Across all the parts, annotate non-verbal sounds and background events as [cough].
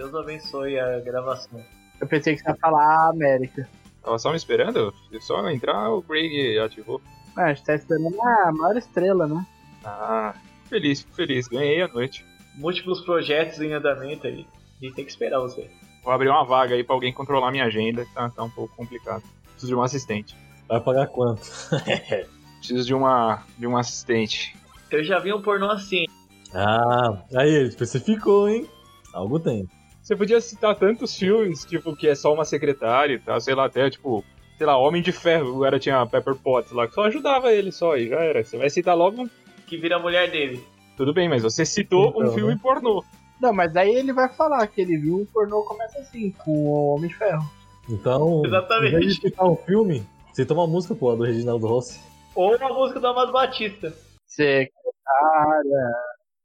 Deus abençoe a gravação. Eu pensei que você ia falar América. Tava só me esperando? Só entrar, o Craig ativou. Ah, a gente tá esperando a maior estrela, né? Ah, feliz, fico feliz. Ganhei a noite. Múltiplos projetos em andamento aí. A gente tem que esperar você. Vou abrir uma vaga aí pra alguém controlar minha agenda, que tá, tá um pouco complicado. Preciso de um assistente. Vai pagar quanto? [laughs] [laughs] Preciso de uma de um assistente. Eu já vi um pornô assim. Ah, aí ele especificou, hein? Algo tem. Você podia citar tantos filmes, tipo, que é só uma secretária e tal, sei lá, até, tipo, sei lá, Homem de Ferro, agora tinha Pepper Potts lá, que só ajudava ele só, e já era. Você vai citar logo um... Que vira a mulher dele. Tudo bem, mas você citou Então, um filme né? pornô. Não, mas daí ele vai falar que ele viu um pornô começa assim, com o Homem de Ferro. Então, Exatamente. em vez de citar um filme, cita uma música, pô, do Reginaldo Rossi. Ou uma música do Amado Batista. Secretária,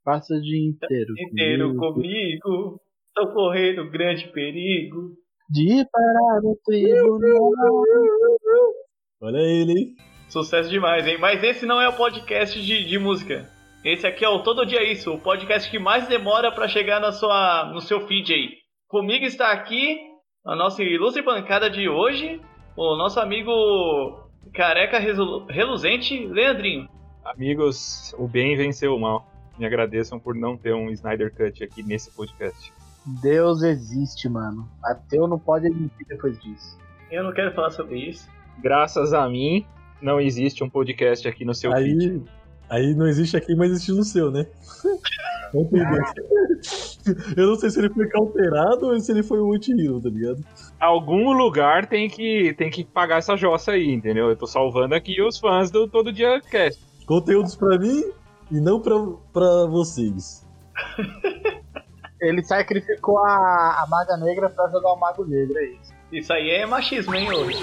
passa o dia inteiro. Inteiro comigo, comigo. Tô correndo grande perigo. De parar no tribunal. Olha ele, hein? Sucesso demais, hein? Mas esse não é o podcast de, de música. Esse aqui é o Todo Dia Isso, o podcast que mais demora pra chegar na sua, no seu feed aí. Comigo está aqui a nossa ilustre bancada de hoje, o nosso amigo careca reluzente, Leandrinho. Amigos, o bem venceu o mal. Me agradeçam por não ter um Snyder Cut aqui nesse podcast. Deus existe, mano. Ateu não pode admitir depois disso. Eu não quero falar sobre isso. Graças a mim, não existe um podcast aqui no seu feed. Aí, aí não existe aqui, mas existe no seu, né? [laughs] Eu não sei se ele foi cauterado ou se ele foi o anti-hero, tá ligado? Algum lugar tem que, tem que pagar essa jossa aí, entendeu? Eu tô salvando aqui os fãs do Todo Dia Cast. Conteúdos pra mim e não pra, pra vocês. [laughs] Ele sacrificou a, a Maga Negra pra jogar o Mago Negro, é isso. Isso aí é machismo, hein, hoje.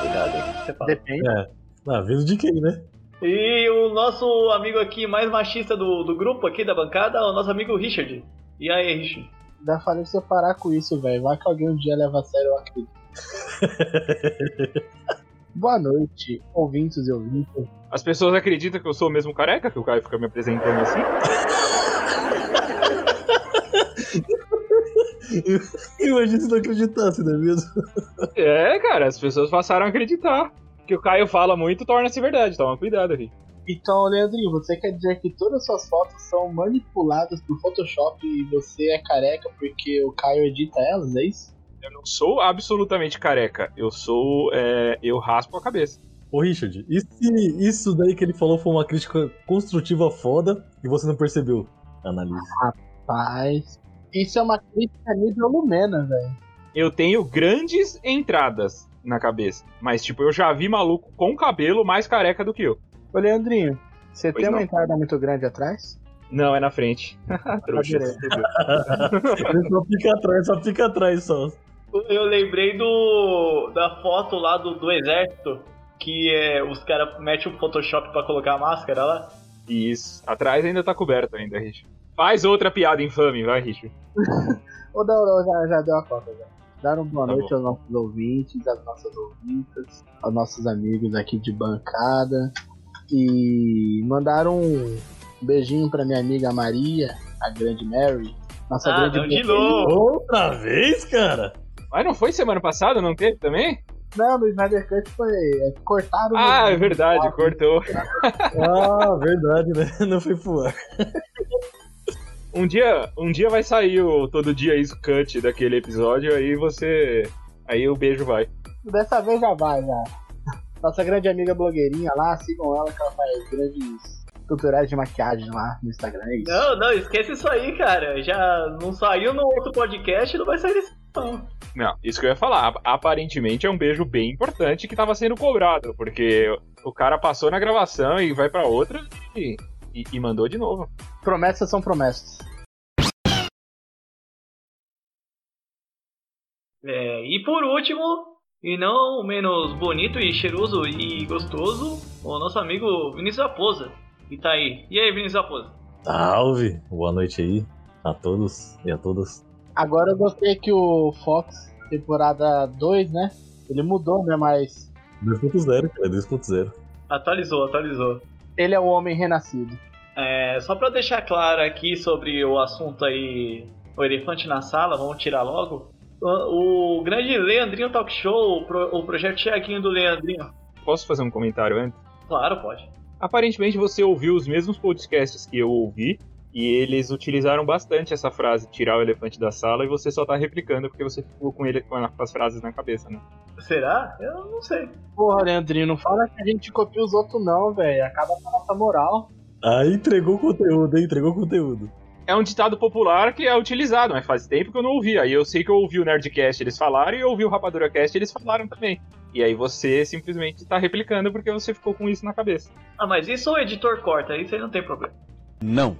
Cuidado aí, você fala. Depende. É. Ah, vindo de quem, né? E o nosso amigo aqui mais machista do, do grupo aqui da bancada, é o nosso amigo Richard. E aí, Richard? Dá falei pra você parar com isso, velho. Vai que alguém um dia leva a sério acredito. [laughs] Boa noite, ouvintes e ouvintes. As pessoas acreditam que eu sou o mesmo careca, que o Caio fica me apresentando assim? [laughs] [laughs] Imagina se não acreditasse, não é mesmo? É, cara, as pessoas passaram a acreditar. Que o Caio fala muito torna-se verdade. Toma cuidado aqui. Então, Leandrinho, você quer dizer que todas as suas fotos são manipuladas por Photoshop e você é careca porque o Caio edita elas, é isso? Eu não sou absolutamente careca. Eu sou. é, eu raspo a cabeça. Ô, Richard, e se isso daí que ele falou foi uma crítica construtiva foda e você não percebeu? Analise. Paz. Isso é uma crítica nível Lumena, velho. Eu tenho grandes entradas na cabeça. Mas, tipo, eu já vi maluco com cabelo mais careca do que eu. Ô, Leandrinho, você Pois tem uma não. entrada muito grande atrás? Não, é na frente. [laughs] Trouxa. Ele só fica atrás, só fica atrás só. Eu lembrei do da foto lá do, do exército, que é, os caras metem o Photoshop pra colocar a máscara lá. Isso. Atrás ainda tá coberto ainda, Richard. Faz outra piada infame, vai, Richard. [laughs] Ô, não, não, já, já deu a conta, já. Dar uma boa Tá noite bom. aos nossos ouvintes, às nossas ouvintas, aos nossos amigos aqui de bancada. E mandar um beijinho pra minha amiga Maria, a grande Mary. Nossa Ah, grande não, de novo. Outra vez, cara? Mas não foi semana passada? Não teve também? Não, no Snyder Cut foi. é, cortaram. Ah, é verdade, no- cortou. Ah, verdade, né? Não foi pro ar. [laughs] Um dia, um dia vai sair o todo dia isso cut daquele episódio, aí você. Aí o beijo vai. Dessa vez já vai, já. Nossa grande amiga blogueirinha lá, sigam ela que ela faz grandes tutoriais de maquiagem lá no Instagram. É isso. Não, não, esquece isso aí, cara. Já não saiu no outro podcast, não vai sair nesse não. Não, isso que eu ia falar. Aparentemente é um beijo bem importante que tava sendo cobrado, porque o cara passou na gravação e vai pra outra e, e, e mandou de novo. Promessas são promessas. É, e por último, e não menos bonito e cheiroso e gostoso, o nosso amigo Vinícius Raposa, que tá aí. E aí, Vinícius Raposa? Salve! Boa noite aí a todos e a todas. Agora eu gostei que o Fox, temporada 2, né? Ele mudou, né? Mas 2.0, cara, 2.0. Atualizou, atualizou. Ele é o homem renascido. É, só pra deixar claro aqui sobre o assunto aí o elefante na sala, vamos tirar logo. O, o grande Leandrinho Talk Show, o, pro, o projeto Tiaguinho do Leandrinho. Posso fazer um comentário antes? Claro, pode. Aparentemente você ouviu os mesmos podcasts que eu ouvi e eles utilizaram bastante essa frase, tirar o elefante da sala, e você só tá replicando porque você ficou com ele com as frases na cabeça, né? Será? Eu não sei. Porra, Leandrinho, não fala que a gente copia os outros não, velho. Acaba com a nossa moral. Aí entregou o conteúdo, hein? Entregou o conteúdo. É um ditado popular que é utilizado, mas faz tempo que eu não ouvi. Aí eu sei que eu ouvi o Nerdcast, eles falaram, e eu ouvi o Rapadura Cast, eles falaram também. E aí você simplesmente tá replicando porque você ficou com isso na cabeça. Ah, mas isso o editor corta, isso aí não tem problema. Não.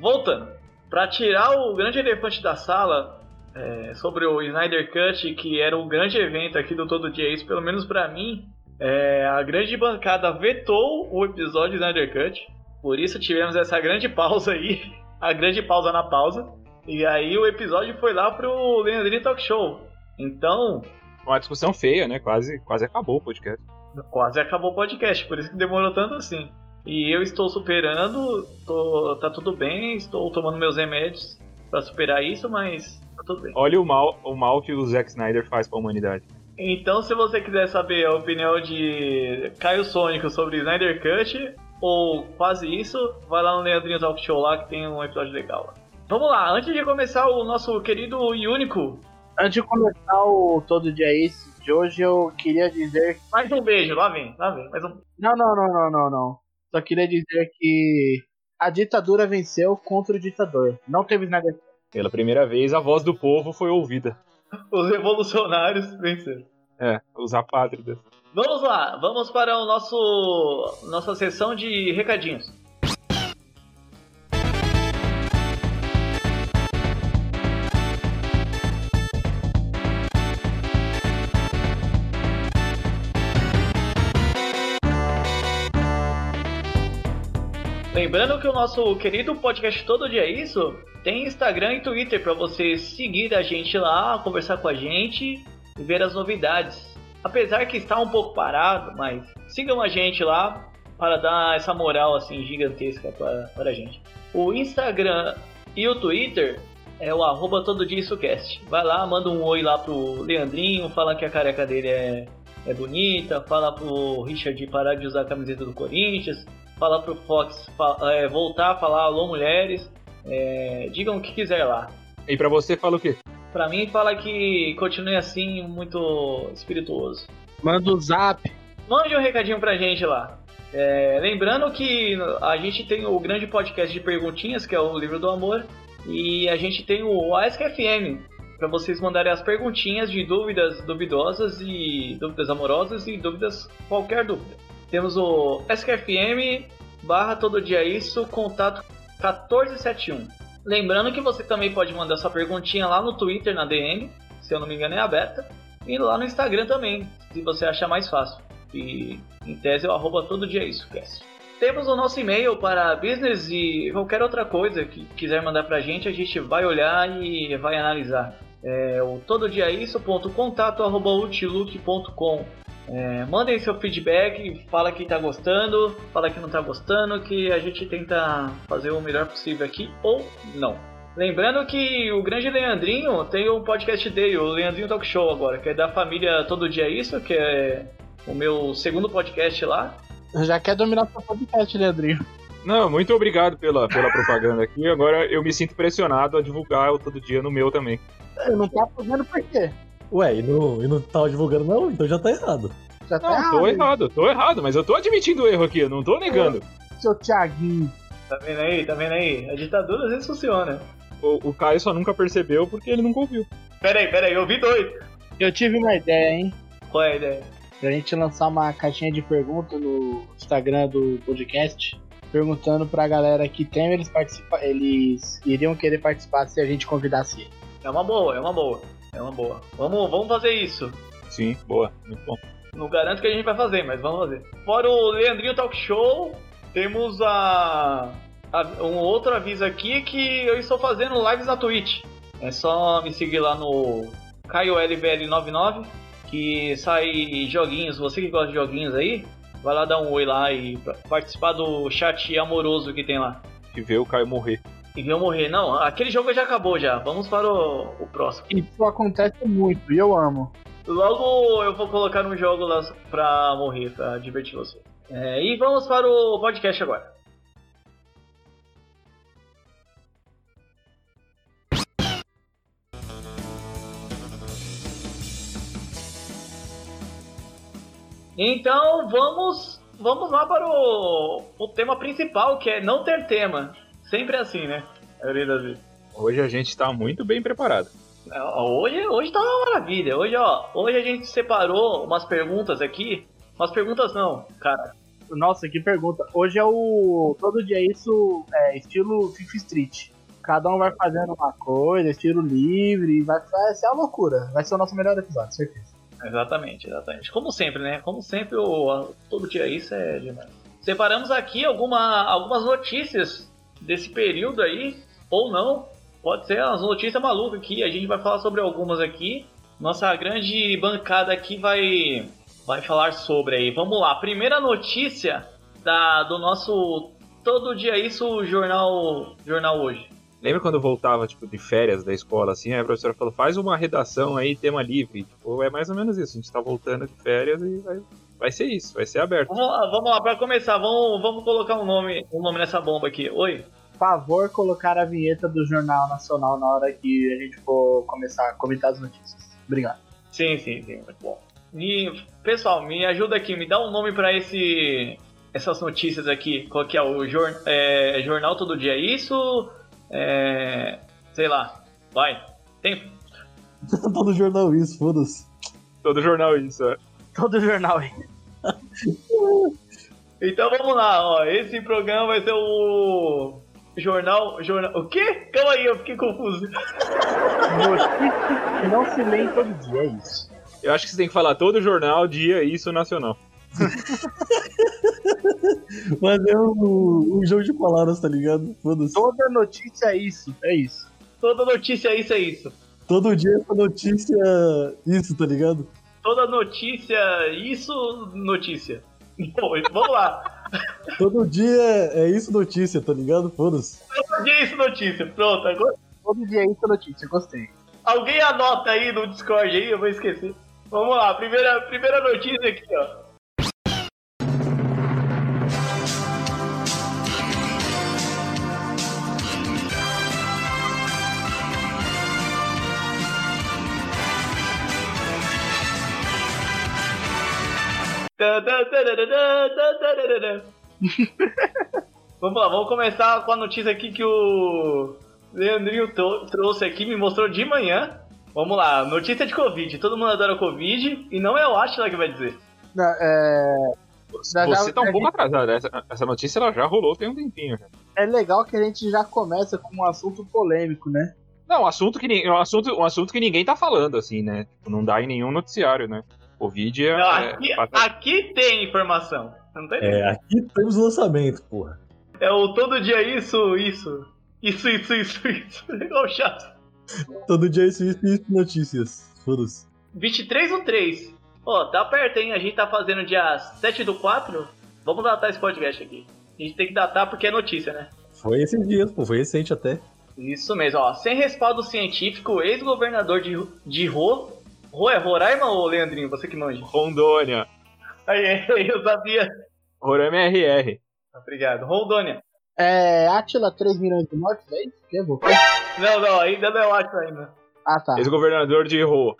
Voltando. Pra tirar o grande elefante da sala é, sobre o Snyder Cut, que era um grande evento aqui do Todo Dia Isso, pelo menos pra mim, é, a grande bancada vetou o episódio Snyder Cut. Por isso tivemos essa grande pausa aí. [laughs] A grande pausa na pausa. E aí o episódio foi lá pro Leandrinho Talk Show. Então, Uma discussão feia, né? Quase, quase acabou o podcast. quase acabou o podcast, por isso que demorou tanto assim. E eu estou superando, tô, tá tudo bem, estou tomando meus remédios pra superar isso, mas tá tudo bem. Olha o mal, o mal que o Zack Snyder faz pra humanidade. Então, se você quiser saber a opinião de Caio Sônico sobre Snyder Cut, ou quase isso, vai lá no Leandrinho Talk Show lá que tem um episódio legal lá. Vamos lá, antes de começar o nosso querido e único, Antes de começar o Todo Dia Isso de hoje, eu queria dizer. mais um beijo, lá vem, lá vem, mais um. Não, não, não, não, não, não. Só queria dizer que a ditadura venceu contra o ditador. Não teve Cut. Pela primeira vez, a voz do povo foi ouvida. Os revolucionários venceram. É, os apátridas. Vamos lá, vamos para o nosso nossa sessão de recadinhos. Lembrando que o nosso querido podcast Todo Dia é Isso tem Instagram e Twitter para você seguir a gente lá, conversar com a gente e ver as novidades. Apesar que está um pouco parado, mas sigam a gente lá para dar essa moral assim gigantesca para, para a gente. O Instagram e o Twitter é o arroba todo dia IçoCast. Vai lá, manda um oi lá pro Leandrinho, fala que a careca dele é, é bonita, fala pro Richard parar de usar a camiseta do Corinthians, fala pro Fox fa- é, voltar a falar alô mulheres, é, digam o que quiser lá. E pra você, fala o quê? Pra mim, fala que continue assim, muito espirituoso. Manda o zap. Mande um recadinho pra gente lá. É, lembrando que a gente tem o grande podcast de perguntinhas, que é o Livro do Amor, e a gente tem o Ask FM, para vocês mandarem as perguntinhas de dúvidas duvidosas e dúvidas amorosas e dúvidas qualquer dúvida. Temos o SKFM barra todo dia isso, contato 1471. Lembrando que você também pode mandar sua perguntinha lá no Twitter, na DM, se eu não me engano é aberta, e lá no Instagram também, se você achar mais fácil. E em tese é o arroba todo dia isso. Temos o nosso e-mail para business e qualquer outra coisa que quiser mandar pra gente, a gente vai olhar e vai analisar. É o tododiaisso.contato.outlook.com é, Mandem seu feedback, fala que tá gostando, fala que não tá gostando, que a gente tenta fazer o melhor possível aqui ou não. Lembrando que o grande Leandrinho tem um podcast dele, o Leandrinho Talk Show agora, que é da família Todo Dia Isso, que é o meu segundo podcast lá. Já quer dominar seu podcast, Leandrinho. Não, muito obrigado pela, pela propaganda aqui. Agora eu me sinto pressionado a divulgar o todo dia no meu também. Eu não tá fazendo por quê? Ué, e não, e não tava divulgando não? Então já tá errado. Já tá Não, errado, tô errado, tô errado, mas eu tô admitindo o erro aqui, eu não tô negando. seu Thiaguinho. Tá vendo aí? Tá vendo aí? A ditadura às vezes funciona. O, o Caio só nunca percebeu porque ele nunca ouviu. Pera aí, pera aí, eu vi dois. Eu tive uma ideia, hein? Qual é a ideia? Pra gente lançar uma caixinha de pergunta no Instagram do podcast, perguntando pra galera que tem eles participa eles iriam querer participar se a gente convidasse eles. É uma boa, é uma boa. É uma boa. Vamos, vamos fazer isso. Sim, boa, muito bom. Não garanto que a gente vai fazer, mas vamos fazer. Fora o Leandrinho Talk Show, temos a, a- um outro aviso aqui que eu estou fazendo lives na Twitch. É só me seguir lá no CaioLVL99, que sai joguinhos. Você que gosta de joguinhos aí, vai lá dar um oi lá e participar do chat amoroso que tem lá. De ver o Caio morrer. E viu morrer. Não, aquele jogo já acabou já. Vamos para o, o próximo. Isso acontece muito e eu amo. Logo eu vou colocar um jogo lá pra morrer, pra divertir você. É, e vamos para o podcast agora. Então vamos vamos lá para o, o tema principal, que é não ter tema. Sempre é assim, né? A maioria das vezes. Hoje a gente tá muito bem preparado. É, Hoje, hoje tá uma maravilha. Hoje, ó, hoje a gente separou umas perguntas aqui. Umas perguntas não, cara. Nossa, que pergunta. Hoje é o. Todo dia é isso é estilo Fifth Street. Cada um vai fazendo uma coisa, estilo livre, vai, vai ser a loucura. Vai ser o nosso melhor episódio, certeza. Exatamente, exatamente. Como sempre, né? Como sempre, o, todo dia isso é demais. Separamos aqui alguma, algumas notícias desse período aí, ou não. Pode ser as notícias malucas aqui. A gente vai falar sobre algumas aqui. Nossa grande bancada aqui vai, vai falar sobre aí. Vamos lá. Primeira notícia da, do nosso Todo Dia Isso jornal, jornal hoje. Lembra quando eu voltava, tipo, de férias da escola, assim, aí a professora falou, faz uma redação aí, tema livre. Tipo, é mais ou menos isso, a gente tá voltando de férias e vai, vai ser isso, vai ser aberto. Vamos lá, vamos lá para começar. Vamos, vamos colocar um nome, um nome nessa bomba aqui. Oi. Favor colocar a vinheta do Jornal Nacional na hora que a gente for começar a comentar as notícias. Obrigado. Sim, sim, sim, muito bom. E, pessoal, me ajuda aqui, me dá um nome para esse essas notícias aqui. Qual que é o jor, é, Jornal Todo Dia Isso? É, sei lá, vai. Tempo. [laughs] Todo jornal isso, foda-se. Todo jornal isso, é. Todo jornal aí. [laughs] Então vamos lá, ó. Esse programa vai ser o jornal, jornal. O quê? Calma aí, eu fiquei confuso. Notícias que não se lê todo dia, é isso. Eu acho que você tem que falar todo jornal, dia, isso, nacional. [laughs] Mas é um, um jogo de palavras, tá ligado? Toda notícia é isso, é isso. Toda notícia isso é isso. Todo dia essa notícia. Isso, tá ligado? Toda notícia isso notícia. Bom, vamos lá. [laughs] Todo dia é isso notícia, tá ligado? Foda-se. Todo dia isso notícia. Pronto, agora. Todo dia é isso notícia, gostei. Alguém anota aí no Discord aí, eu vou esquecer. Vamos lá, primeira, primeira notícia aqui, ó. Vamos lá, vamos começar com a notícia aqui que o Leandrinho trouxe aqui, me mostrou de manhã. Vamos lá, notícia de Covid. Todo mundo adora Covid e não é o Atila que vai dizer. Não, é, Você tá um pouco atrasado, essa, essa notícia ela já rolou tem um tempinho. já. é legal que a gente já começa com um assunto polêmico, né? Não, um assunto que, um assunto, um assunto que ninguém tá falando, assim, né? Não dá em nenhum noticiário, né? Covid é. Não, é- aqui, passa- aqui tem informação. Não entendendo? É, aqui temos lançamento, porra. É o todo dia isso, isso. Isso, isso, isso, isso. [laughs] Igual chato. Todo dia isso, isso, isso, notícias. Foda-se. 23 do 3. Ó, tá perto, hein? A gente tá fazendo dia 7 do 4. Vamos datar esse podcast aqui. A gente tem que datar porque é notícia, né? Foi esses dias, pô, foi recente até. Isso mesmo, ó. Sem respaldo científico, ex-governador de, de Ro... É Roraima ou Leandrinho? Você que manja. Rondônia. Aí, [laughs] eu sabia. Roraima é RR. Obrigado. Rondônia. É, Atila, 3 milhões de mortes, é isso? Que vou? Não, não, ainda não é o Atila ainda. Ah, tá. Ex-governador de Rô.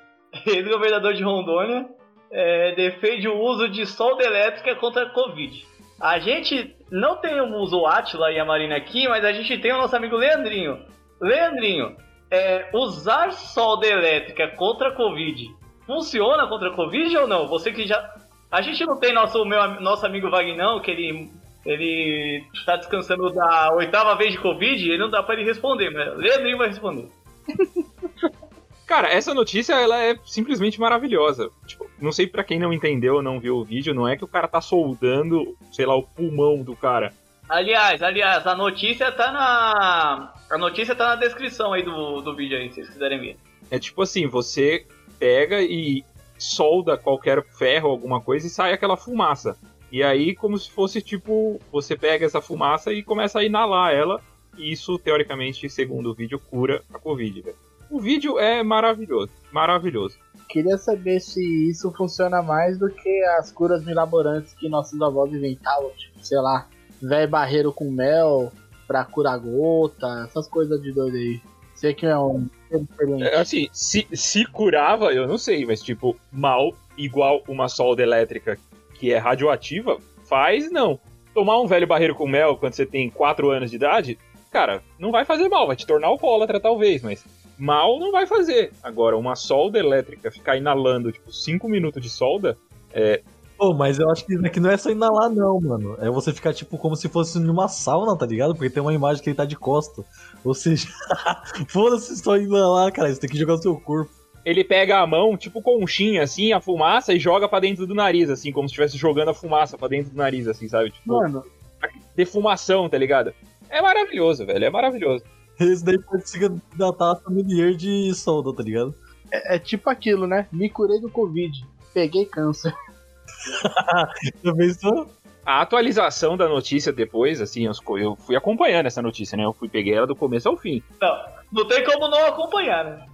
Ex-governador de Rondônia é, defende o uso de solda elétrica contra a Covid. A gente não tem o uso Atila e a Marina aqui, mas a gente tem o nosso amigo Leandrinho. Leandrinho, é, usar solda elétrica contra a Covid funciona contra a Covid ou não? Você que já. A gente não tem nosso, meu, nosso amigo Vagnão, que ele, ele tá descansando da oitava vez de Covid, ele não dá pra ele responder, mas Leandrinho vai responder. [laughs] Cara, essa notícia ela é simplesmente maravilhosa. Tipo, não sei pra quem não entendeu ou não viu o vídeo, não é que o cara tá soldando, sei lá, o pulmão do cara. Aliás, aliás, a notícia tá na. A notícia tá na descrição aí do, do vídeo aí, se vocês quiserem ver. É tipo assim, você pega e solda qualquer ferro, alguma coisa, e sai aquela fumaça. E aí, como se fosse tipo, você pega essa fumaça e começa a inalar ela, e isso, teoricamente, segundo o vídeo, cura a Covid, velho. O vídeo é maravilhoso, maravilhoso. Queria saber se isso funciona mais do que as curas mirabolantes que nossos avós inventavam, tipo, sei lá, velho barreiro com mel pra curar gota, essas coisas de doido aí. Sei que é um. É, Assim, se, se curava, eu não sei, mas tipo, mal igual uma solda elétrica que é radioativa, faz não. Tomar um velho barreiro com mel quando você tem 4 anos de idade, cara, não vai fazer mal, vai te tornar alcoólatra talvez, mas mal não vai fazer. Agora, uma solda elétrica ficar inalando, tipo, 5 minutos de solda, Pô, mas eu acho que isso aqui não é só inalar, não, mano. É você ficar, tipo, como se fosse numa sauna, tá ligado? Porque tem uma imagem que ele tá de costa. Ou seja, [laughs] foda-se só inalar, cara. Você tem que jogar no seu corpo. ele pega a mão, tipo conchinha, assim, a fumaça, e joga pra dentro do nariz, assim, como se estivesse jogando a fumaça pra dentro do nariz, assim, sabe? Tipo, Mano, defumação, tá ligado? É maravilhoso, velho, é maravilhoso. Esse daí pode se candidatar a sommelier de solda, tá ligado? é, é tipo aquilo, né? Me curei do Covid, peguei câncer. [laughs] Já pensou? A atualização da notícia depois, assim, eu eu fui acompanhando essa notícia, né? Eu fui peguei ela do começo ao fim. Não, não tem como não acompanhar, né?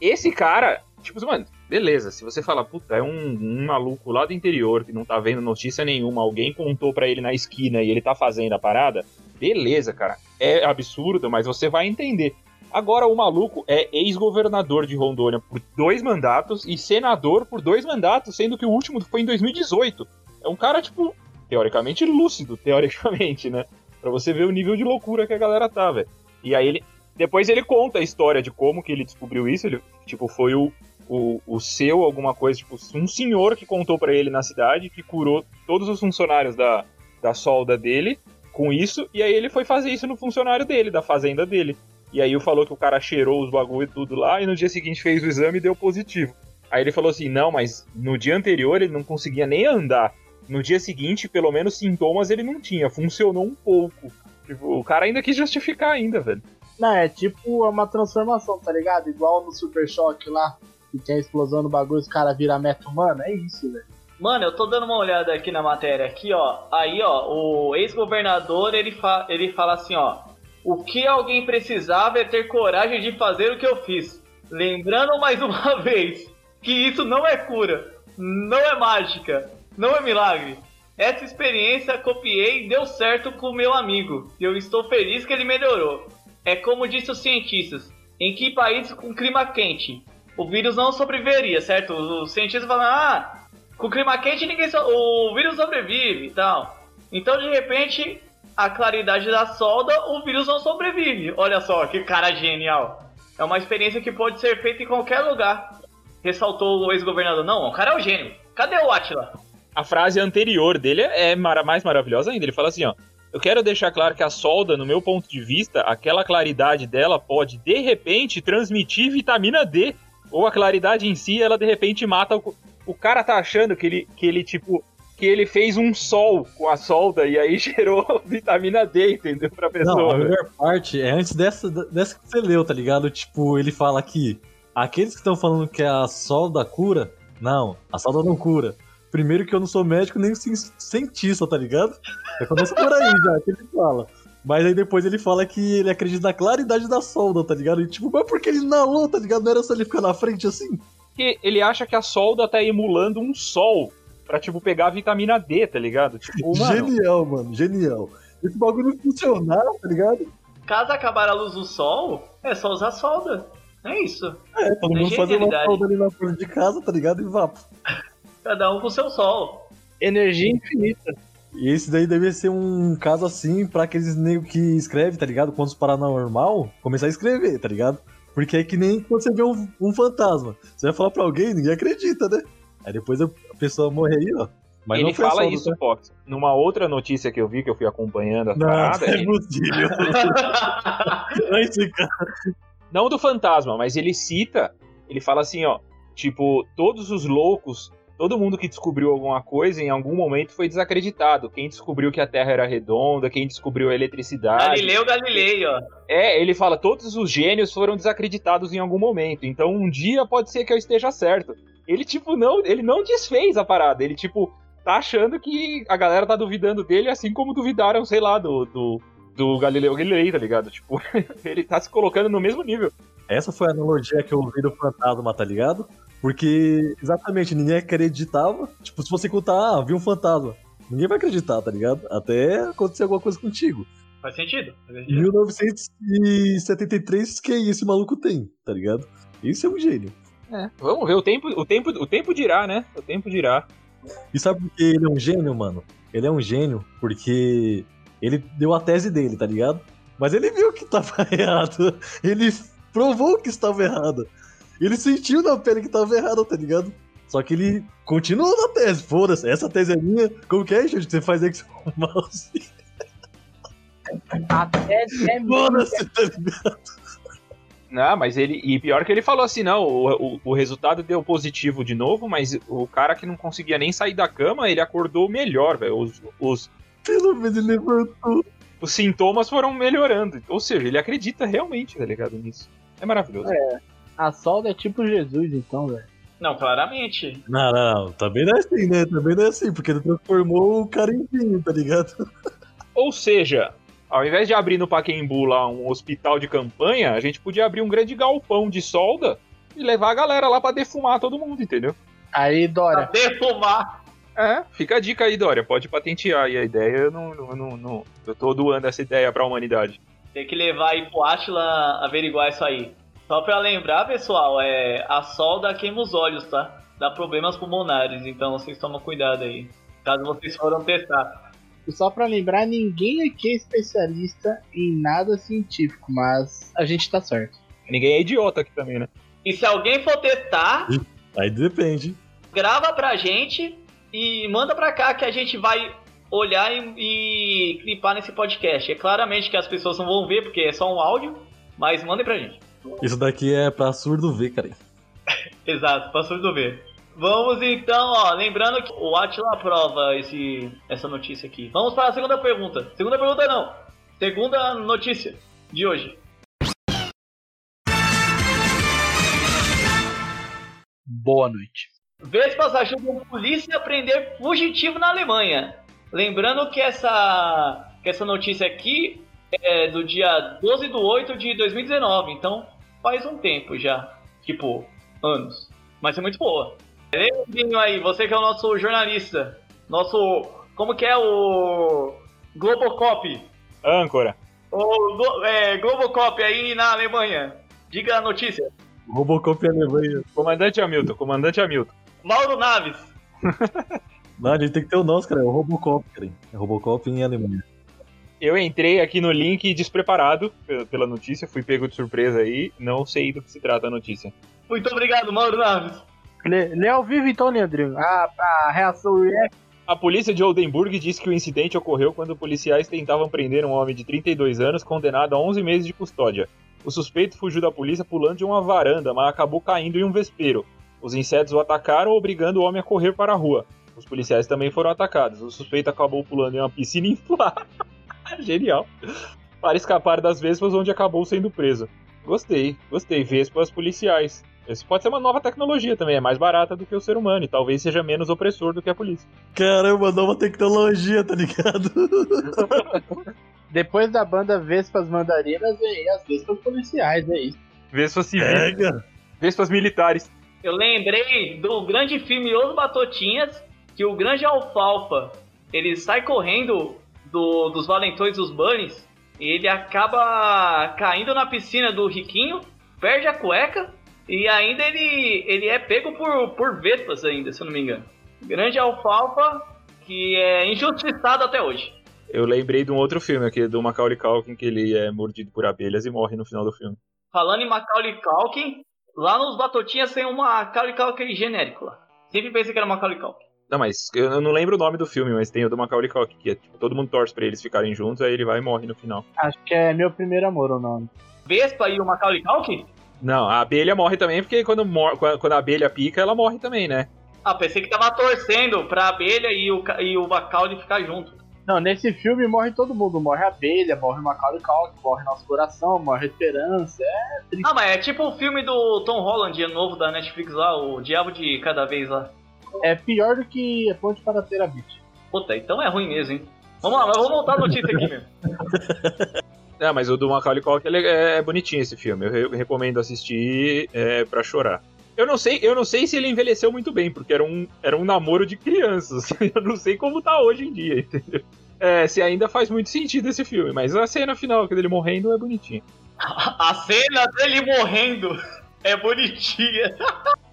Esse cara, tipo, mano, beleza, se você falar, puta, é um, um maluco lá do interior que não tá vendo notícia nenhuma, alguém contou pra ele na esquina e ele tá fazendo a parada, beleza, cara. É absurdo, mas você vai entender. Agora o maluco é ex-governador de Rondônia por dois mandatos e senador por dois mandatos, sendo que o último foi em 2018. É um cara, tipo, teoricamente lúcido, [laughs] teoricamente, né? Pra você ver o nível de loucura que a galera tá, velho. E aí ele. Depois ele conta a história de como que ele descobriu isso. Ele, tipo, foi o, o, o seu, alguma coisa, tipo, um senhor que contou pra ele na cidade que curou todos os funcionários da, da solda dele com isso. E aí ele foi fazer isso no funcionário dele, da fazenda dele. E aí falou que o cara cheirou os bagulho e tudo lá, e no dia seguinte fez o exame e deu positivo. Aí ele falou assim: não, mas no dia anterior ele não conseguia nem andar. No dia seguinte, pelo menos sintomas ele não tinha. Funcionou um pouco. Tipo, o cara ainda quis justificar ainda, velho. Não, é tipo uma transformação, tá ligado? Igual no Super Choque lá, que tem a explosão do bagulho, os caras viram meta humana. É isso, velho. Mano, eu tô dando uma olhada aqui na matéria, aqui, ó. Aí, ó, o ex-governador, ele, fa ele fala assim, ó. O que alguém precisava é ter coragem de fazer o que eu fiz. Lembrando mais [laughs] uma vez que isso não é cura, não é mágica, não é milagre. Essa experiência copiei e deu certo com meu amigo. E eu estou feliz que ele melhorou. É como disse os cientistas: em que país com clima quente o vírus não sobreviveria, certo? Os cientistas falam: ah, com clima quente ninguém so o vírus sobrevive e tal. Então de repente a claridade da solda, o vírus não sobrevive. Olha só que cara genial. É uma experiência que pode ser feita em qualquer lugar. Ressaltou o ex-governador. Não, o cara é o gênio. Cadê o Atila? A frase anterior dele é mais maravilhosa ainda. Ele fala assim, ó. Eu quero deixar claro que a solda, no meu ponto de vista, aquela claridade dela pode, de repente, transmitir vitamina D. Ou a claridade em si, ela de repente mata o. O cara tá achando que ele, que ele tipo, que ele fez um sol com a solda e aí [laughs] gerou vitamina D, entendeu? Pra Não, pessoa. a velho. melhor parte é antes dessa, dessa que você leu, tá ligado? Tipo, ele fala aqui: aqueles que estão falando que a solda cura, não, a solda não cura. Primeiro que eu não sou médico nem cien- cientista, tá ligado? Já começa por aí já, que ele fala. Mas aí depois ele fala que ele acredita na claridade da solda, tá ligado? E tipo, mas por que ele inalou, tá ligado? Não era só ele ficar na frente assim? Porque ele acha que a solda tá emulando um sol pra, tipo, pegar a vitamina D, tá ligado? Tipo, mano, Genial, mano, genial. Esse bagulho não funcionar, tá ligado? Caso acabar a luz do sol, é só usar solda. É isso. É, todo mundo fazer uma solda ali na frente de casa, tá ligado? E vá. Cada um com seu sol. Energia infinita. E esse daí deve ser um caso assim pra aqueles nego que escreve, tá ligado? Quando os paranormal, começar a escrever, tá ligado? Porque é que nem quando você vê um, um fantasma. Você vai falar pra alguém, ninguém acredita, né? Aí depois pessoa morre aí, ó. Mas ele fala isso, tá? Fox. Numa outra notícia que eu vi, que eu fui acompanhando a Não, parada, é ele- [laughs] não do fantasma, mas ele cita, ele fala assim, ó, tipo, todos os loucos, todo mundo que descobriu alguma coisa em algum momento foi desacreditado. Quem descobriu que a Terra era redonda, quem descobriu a eletricidade. Galileu Galilei, ó. É, ele fala, todos os gênios foram desacreditados em algum momento. Então um dia pode ser que eu esteja certo. Ele, tipo, não, ele não desfez a parada. Ele, tipo, tá achando que a galera tá duvidando dele, assim como duvidaram, sei lá, do, do, do Galileu Galilei, tá ligado? Tipo, [laughs] ele tá se colocando no mesmo nível. Essa foi a analogia que eu ouvi do fantasma, tá ligado? Porque, exatamente, ninguém acreditava. Tipo, se você contar, ah, vi um fantasma. Ninguém vai acreditar, tá ligado? Até acontecer alguma coisa contigo. Faz sentido. Faz sentido. 1973, que esse maluco tem, tá ligado? Isso é um gênio. É, vamos ver, o tempo, o tempo, o tempo dirá, né? O tempo dirá. E sabe por que ele é um gênio, mano? Ele é um gênio porque ele deu a tese dele, tá ligado? Mas ele viu que tava [laughs] errado. Ele provou que estava errado. Ele sentiu na pele que estava errado, tá ligado? Só que ele continuou na tese. Foda-se, essa tese é minha. Como que é, gente? Você faz aí com seu mouse. A tese é minha. Foda-se, tá ligado? Não, mas ele. E pior que ele falou assim, não, o, o, o resultado deu positivo de novo, mas o cara que não conseguia nem sair da cama, ele acordou melhor, velho. Os, os, Pelo menos ele levantou. os sintomas foram melhorando. Ou seja, ele acredita realmente, tá ligado, nisso. É maravilhoso. A solda é tipo Jesus, então, velho. Não, claramente. Não, não, não. Também não é assim, né? Também não é assim, porque ele transformou o cara em vinho, tá ligado? Ou seja, ao invés de abrir no Paquembu lá um hospital de campanha, a gente podia abrir um grande galpão de solda e levar a galera lá pra defumar todo mundo, entendeu? Aí, Pra Dória, defumar. É, fica a dica aí, Dória. Pode patentear aí a ideia. Eu não, não, não, não- eu tô doando essa ideia pra humanidade. Tem que levar aí pro Atila averiguar isso aí. Só pra lembrar, pessoal, é a solda queima os olhos, tá? Dá problemas pulmonares, então vocês tomam cuidado aí. Caso vocês foram testar. e só pra lembrar, ninguém aqui é especialista em nada científico, mas a gente tá certo. Ninguém é idiota aqui também, né? E se alguém for testar, Aí depende. grava pra gente e manda pra cá que a gente vai olhar e, e clipar nesse podcast. É claramente que as pessoas não vão ver porque é só um áudio, mas mandem pra gente. Isso daqui é pra surdo ver, cara. [laughs] Exato, pra surdo ver. Vamos então, ó, lembrando que o Atila aprova esse, essa notícia aqui. Vamos para a segunda pergunta. Segunda pergunta não. Segunda notícia de hoje. Boa noite. Vespas ajudam polícia a prender fugitivo na Alemanha. Lembrando que essa, que essa notícia aqui é do dia 12 de 8 de 2019, então faz um tempo já. Tipo, anos. Mas é muito boa. Leandrinho aí, você que é o nosso jornalista. Nosso. Como que é o. Globocop. Âncora. O Glo- é, Globocop aí na Alemanha. Diga a notícia. Robocop é Alemanha. Comandante Hamilton, comandante Hamilton. Mauro Naves. [laughs] Não, a gente tem que ter o nosso, cara. É o Robocop, cara. É Robocop em Alemanha. Eu entrei aqui no link despreparado pe- pela notícia, fui pego de surpresa aí, não sei do que se trata a notícia. Muito obrigado, Mauro Naves. Lê, lê ao vivo então, Leandrinho. A, a reação é A polícia de Oldenburg disse que o incidente ocorreu quando policiais tentavam prender um homem de 32 anos condenado a 11 meses de custódia. O suspeito fugiu da polícia pulando de uma varanda, mas acabou caindo em um vespeiro. Os insetos o atacaram, obrigando o homem a correr para a rua. Os policiais também foram atacados. O suspeito acabou pulando em uma piscina [laughs] inflável. [laughs] Genial. Para escapar das vespas, onde acabou sendo preso. Gostei, gostei. Vespas policiais. Isso pode ser uma nova tecnologia também, é mais barata do que o ser humano e talvez seja menos opressor do que a polícia. Caramba, nova tecnologia, tá ligado? [laughs] Depois da banda Vespas Mandarinas, vem aí as Vespas Policiais, é isso. Vespas civis, Pega. vespas militares. Eu lembrei do grande filme Os Batotinhas, que o grande alfalfa, ele sai correndo do- dos valentões dos bunnies, ele acaba caindo na piscina do riquinho, perde a cueca, e ainda ele, ele é pego por, por vespas ainda, se eu não me engano. Grande alfalfa, que é injustiçado até hoje. Eu lembrei de um outro filme aqui, do Macaulay Culkin, que ele é mordido por abelhas e morre no final do filme. Falando em Macaulay Culkin, lá nos Batotinhas tem um Macaulay Culkin genérico lá. Sempre pensei que era Macaulay Culkin. Não, mas eu não lembro o nome do filme, mas tem o do Macaulay Culkin, que é, tipo, todo mundo torce pra eles ficarem juntos, aí ele vai e morre no final. Acho que é meu primeiro amor o nome. Vespa e o Macaulay Culkin? Não, a abelha morre também, porque quando, mor- quando a abelha pica, ela morre também, né? Ah, pensei que tava torcendo pra abelha e o, e o Macaulay ficar junto. Não, nesse filme morre todo mundo. Morre a abelha, morre o Macaulay Culkin, morre nosso coração, morre a esperança. É triste. Ah, mas é tipo o filme do Tom Holland, novo da Netflix lá, o Diabo de Cada Vez lá. É pior do que a Ponte para Terabit. Puta, então é ruim mesmo, hein? Vamos lá, mas vamos voltar a notícia aqui mesmo. É, [laughs] mas o do Macaulay Culkin é, é bonitinho esse filme. Eu re- recomendo assistir é, para chorar. Eu não sei, eu não sei se ele envelheceu muito bem, porque era um, era um namoro de crianças. [laughs] Eu não sei como tá hoje em dia, entendeu? É, se ainda faz muito sentido esse filme, mas a cena final dele morrendo é bonitinha. [laughs] A cena dele morrendo é bonitinha.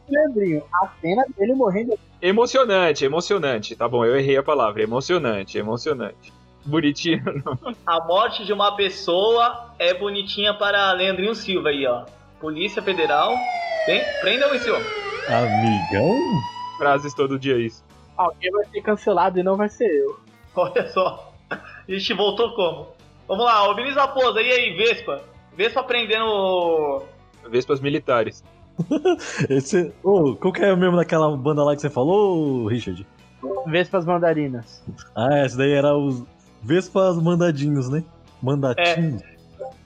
Leandrinho, a cena dele morrendo Emocionante, emocionante. Tá bom, eu errei a palavra. Emocionante, emocionante. Bonitinho. não. A morte de uma pessoa é bonitinha para Leandrinho Silva aí, ó. Polícia Federal. Tem? Prendam esse homem. Amigão? Frases todo dia isso. alguém vai ser cancelado e não vai ser eu. Olha só. A gente voltou como? Vamos lá, ô Vinícius Raposa, e aí, Vespa? Vespa prendendo. Vespas militares. [laughs] Esse. Ô, qual que é mesmo daquela banda lá que você falou, Richard? Vespas mandarinas. Ah, esse daí era os Vespas mandadinhos, né? Mandatinhos.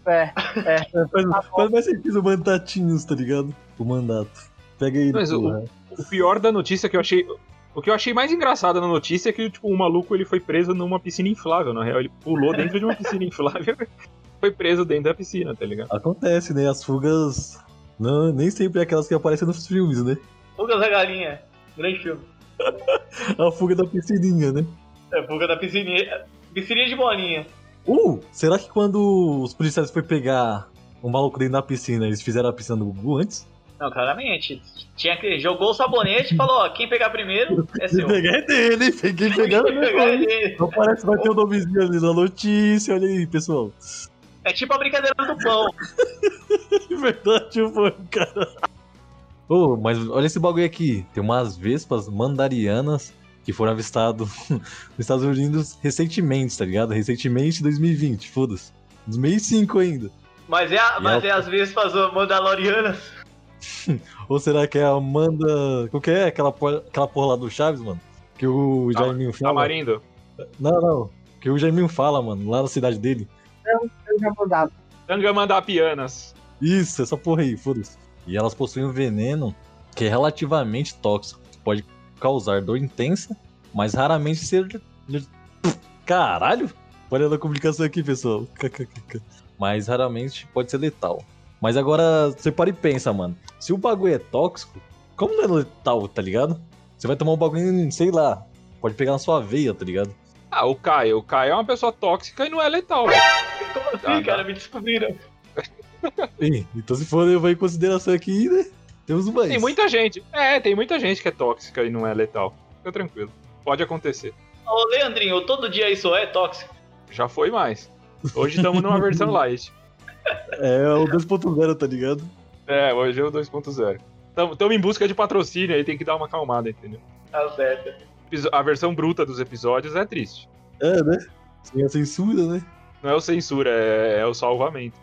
É, [laughs] Faz, faz mais sentido mandatinhos, tá ligado? O mandato. Pega aí, Mas o-. O pior da notícia que eu achei. O que eu achei mais engraçado na notícia é que, tipo, o maluco ele foi preso numa piscina inflável, na real. Ele pulou dentro de uma piscina inflável [laughs] foi preso dentro da piscina, tá ligado? Acontece, né? As fugas. Não, nem sempre é aquelas que aparecem nos filmes, né? Fugas da Galinha. Grande filme. [laughs] A fuga da piscininha, né? É, fuga da piscininha. Piscininha de bolinha. Uh, será que quando os policiais foi pegar o maluco dentro da piscina, eles fizeram a piscina do Gugu antes? Não, claramente. Tinha que. Jogou o sabonete e falou, ó, quem pegar primeiro é Se seu. pegar é dele, hein? Quem pegar Quem é pegar é dele. dele. Não parece que vai ter o nomezinho ali na notícia, olha aí, pessoal. É tipo a brincadeira do pão. De [laughs] verdade, foi, cara. Ô, mas olha esse bagulho aqui. Tem umas vespas mandarianas que foram avistadas [laughs] nos Estados Unidos recentemente, tá ligado? Recentemente, 2020, foda-se. 2005 ainda. Mas é, a, mas ela- é as vespas mandalorianas. [laughs] Ou será que é a Amanda. Qual que é aquela porra, aquela porra lá do Chaves, mano? Que o Jaiminho fala. Tamarindo. Não, não. Que o Jaiminho fala, mano, lá na cidade dele. Eu já mandava. Tangamandapianas. Isso, essa porra aí, foda-se. E elas possuem um veneno que é relativamente tóxico. Pode causar dor intensa, mas raramente ser. Caralho! Olha a complicação aqui, pessoal. Mas raramente pode ser letal. Mas agora você para e pensa, mano. Se o bagulho é tóxico, como não é letal, tá ligado? Você vai tomar um bagulho, sei lá, pode pegar na sua veia, tá ligado? Ah, o Caio. O Caio é uma pessoa tóxica e não é letal, velho. Como assim, Ah, cara? Me descobriram. [laughs] Ih, então se for levar em consideração aqui, né? Temos mais. Tem muita gente. É, tem muita gente que é tóxica e não é letal. Fica tranquilo. Pode acontecer. Ô, Leandrinho, todo dia isso é tóxico. Já foi mais. Hoje estamos numa [laughs] versão light. É o 2.0, tá ligado? É, hoje é o 2.0. Estamos em busca de patrocínio aí, tem que dar uma acalmada, entendeu? Tá certo. A versão bruta dos episódios é triste. É, né? Sem a censura, né? Não é o censura, é, é o salvamento.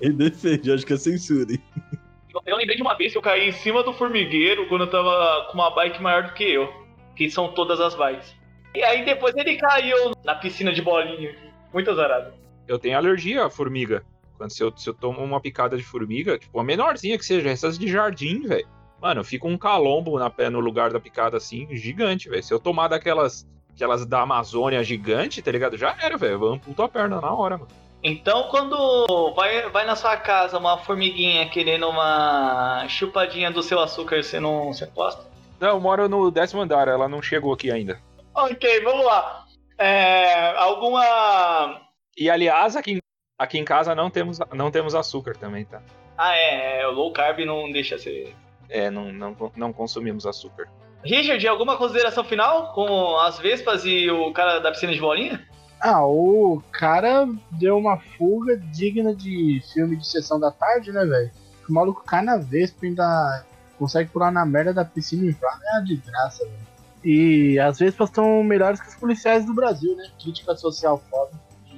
Ele [laughs] defende, acho que é censura, hein? Eu- Eu lembrei de uma vez que eu caí em cima do formigueiro quando eu tava com uma bike maior do que eu. Que são todas as bikes. E aí depois ele caiu na piscina de bolinha. Muito azarado. Eu tenho alergia à formiga. Quando se eu, se eu tomo uma picada de formiga, tipo, a menorzinha que seja, essas de jardim, velho. Mano, fica um calombo na pé no lugar da picada assim, gigante, velho. Se eu tomar daquelas aquelas da Amazônia gigante, tá ligado? Já era, velho. Eu amputo a perna na hora, mano. Então quando vai, vai na sua casa uma formiguinha querendo uma chupadinha do seu açúcar, você não se aposta? Não, eu moro no décimo andar, ela não chegou aqui ainda. Ok, vamos lá. É, alguma. E aliás, aqui, em- aqui em casa não temos, não temos açúcar também, tá? Ah, é, é, o low carb não deixa ser. É, não, não, não consumimos açúcar. Richard, alguma consideração final com as Vespas e o cara da piscina de bolinha? Ah, o cara deu uma fuga digna de filme de sessão da tarde, né, velho? O maluco cai na Vespa e ainda consegue pular na merda da piscina inflável. É de graça, velho. E as Vespas estão melhores que os policiais do Brasil, né? Crítica social foda.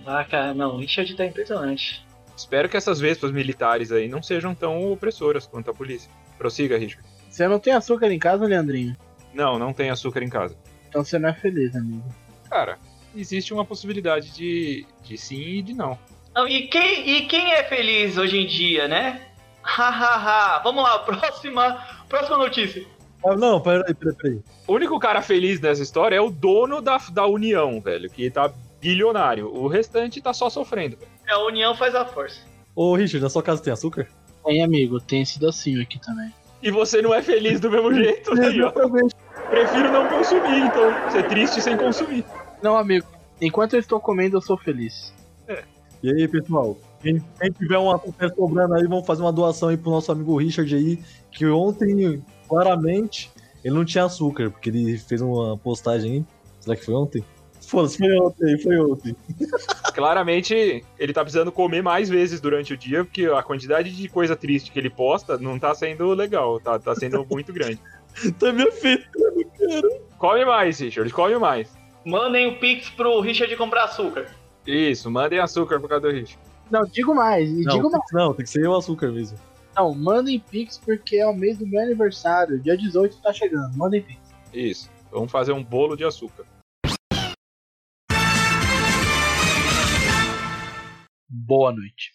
Ah, cara, não, o Richard tá impressionante. Espero que essas vespas militares aí não sejam tão opressoras quanto a polícia. Prossiga, Richard. Você não tem açúcar em casa, Leandrinho? Não, não tem açúcar em casa. Então você não é feliz, amigo. Cara, existe uma possibilidade de, de sim e de não. Não, e, quem, e quem é feliz hoje em dia, né? Hahaha. Vamos lá, [laughs] próxima, próxima notícia. Ah, não, peraí, peraí, peraí. O único cara feliz nessa história é o dono da, da União, velho, que tá bilionário. O restante tá só sofrendo. velho. É, a união faz a força. Ô, Richard, na sua casa tem açúcar? Tem, amigo, tem sido assim aqui também. E você não é feliz do mesmo jeito, ó. Prefiro não consumir, então. Ser triste sem consumir. Não, amigo, enquanto eu estou comendo, eu sou feliz. E aí, pessoal? Quem, quem tiver um açúcar sobrando aí, vamos fazer uma doação aí pro nosso amigo Richard aí, que ontem, claramente, ele não tinha açúcar, porque ele fez uma postagem aí. Será que foi ontem? Foda-se, foi ontem, foi ontem. [laughs] Claramente, ele tá precisando comer mais vezes durante o dia, porque a quantidade de coisa triste que ele posta não tá sendo legal, tá, tá sendo [laughs] muito grande. Tá me afetando, cara. Come mais, Richard, come mais. Mandem o Pix pro Richard comprar açúcar. Isso, mandem açúcar por causa do Richard. Não, digo mais, Não, digo tem mais. que, não, tem que ser o açúcar mesmo. Não, mandem Pix porque é o mês do meu aniversário. Dia 18 tá chegando. Mandem Pix. Isso, vamos fazer um bolo de açúcar. Boa noite.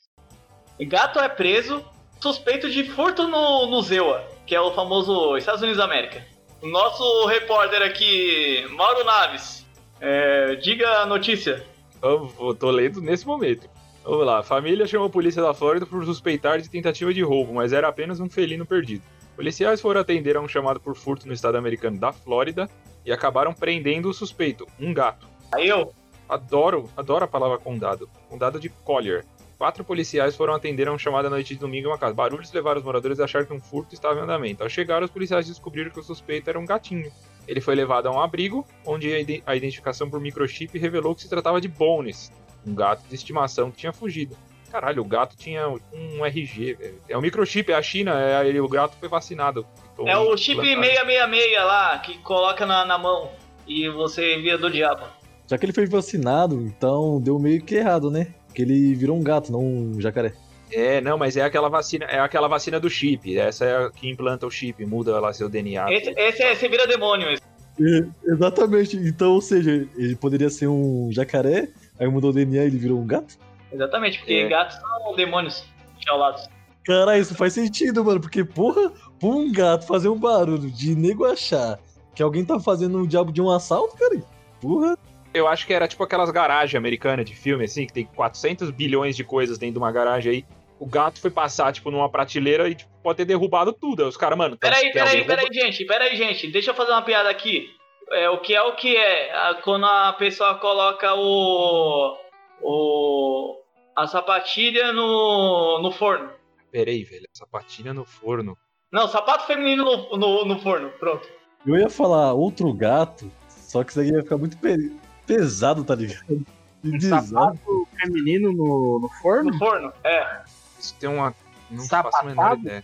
Gato é preso, suspeito de furto no, no Zewa, que é o famoso Estados Unidos da América. O nosso repórter aqui, Mauro Naves, é, diga a notícia. Eu tô lendo nesse momento. Vamos lá. Família chamou a polícia da Flórida por suspeitar de tentativa de roubo, mas era apenas um felino perdido. Policiais foram atender a um chamado por furto no estado americano da Flórida e acabaram prendendo o suspeito, um gato. Aí eu, Adoro, adoro a palavra condado. Condado de Collier. Quatro policiais foram atender a um chamado à noite de domingo em uma casa. Barulhos levaram os moradores a achar que um furto estava em andamento. Ao chegar, os policiais descobriram que o suspeito era um gatinho. Ele foi levado a um abrigo, onde a ide- a identificação por microchip revelou que se tratava de Bones, um gato de estimação que tinha fugido. Caralho, o gato tinha um RG, velho. É o microchip, é a China, é, ele- o gato foi vacinado. É o chip implantaram. 666 lá, que coloca na, na mão e você via do diabo. Já que ele foi vacinado, então deu meio que errado, né? Porque ele virou um gato, não um jacaré. É, não, mas é aquela vacina, é aquela vacina do chip. Essa é a que implanta o chip, muda lá seu DNA. Esse, esse é esse vira demônio. esse. É, exatamente. Então, ou seja, ele poderia ser um jacaré, aí mudou o DNA e ele virou um gato? Exatamente, porque É. gatos são demônios enjaulados. Caralho, isso faz sentido, mano. Porque, porra, pra um gato fazer um barulho de nego achar que alguém tá fazendo um diabo de um assalto, cara. Porra. Eu acho que era tipo aquelas garagens americanas de filme, assim, que tem 400 bilhões de coisas dentro de uma garagem aí. O gato foi passar, tipo, numa prateleira e tipo, pode ter derrubado tudo. Aí os caras, mano. tá- Peraí, peraí, peraí, gente, peraí, gente. Deixa eu fazer uma piada aqui. É, o que é o que é? Quando a pessoa coloca o. o. a sapatilha no. no forno. Peraí, velho. Sapatilha no forno. Não, sapato feminino no, no, no forno, pronto. Eu ia falar outro gato, só que isso aí ia ficar muito pe- pesado, tá ligado? Bizarro. Sapato feminino no, no forno? No forno, é. Isso tem uma. Não faço a menor Sapatado? ideia.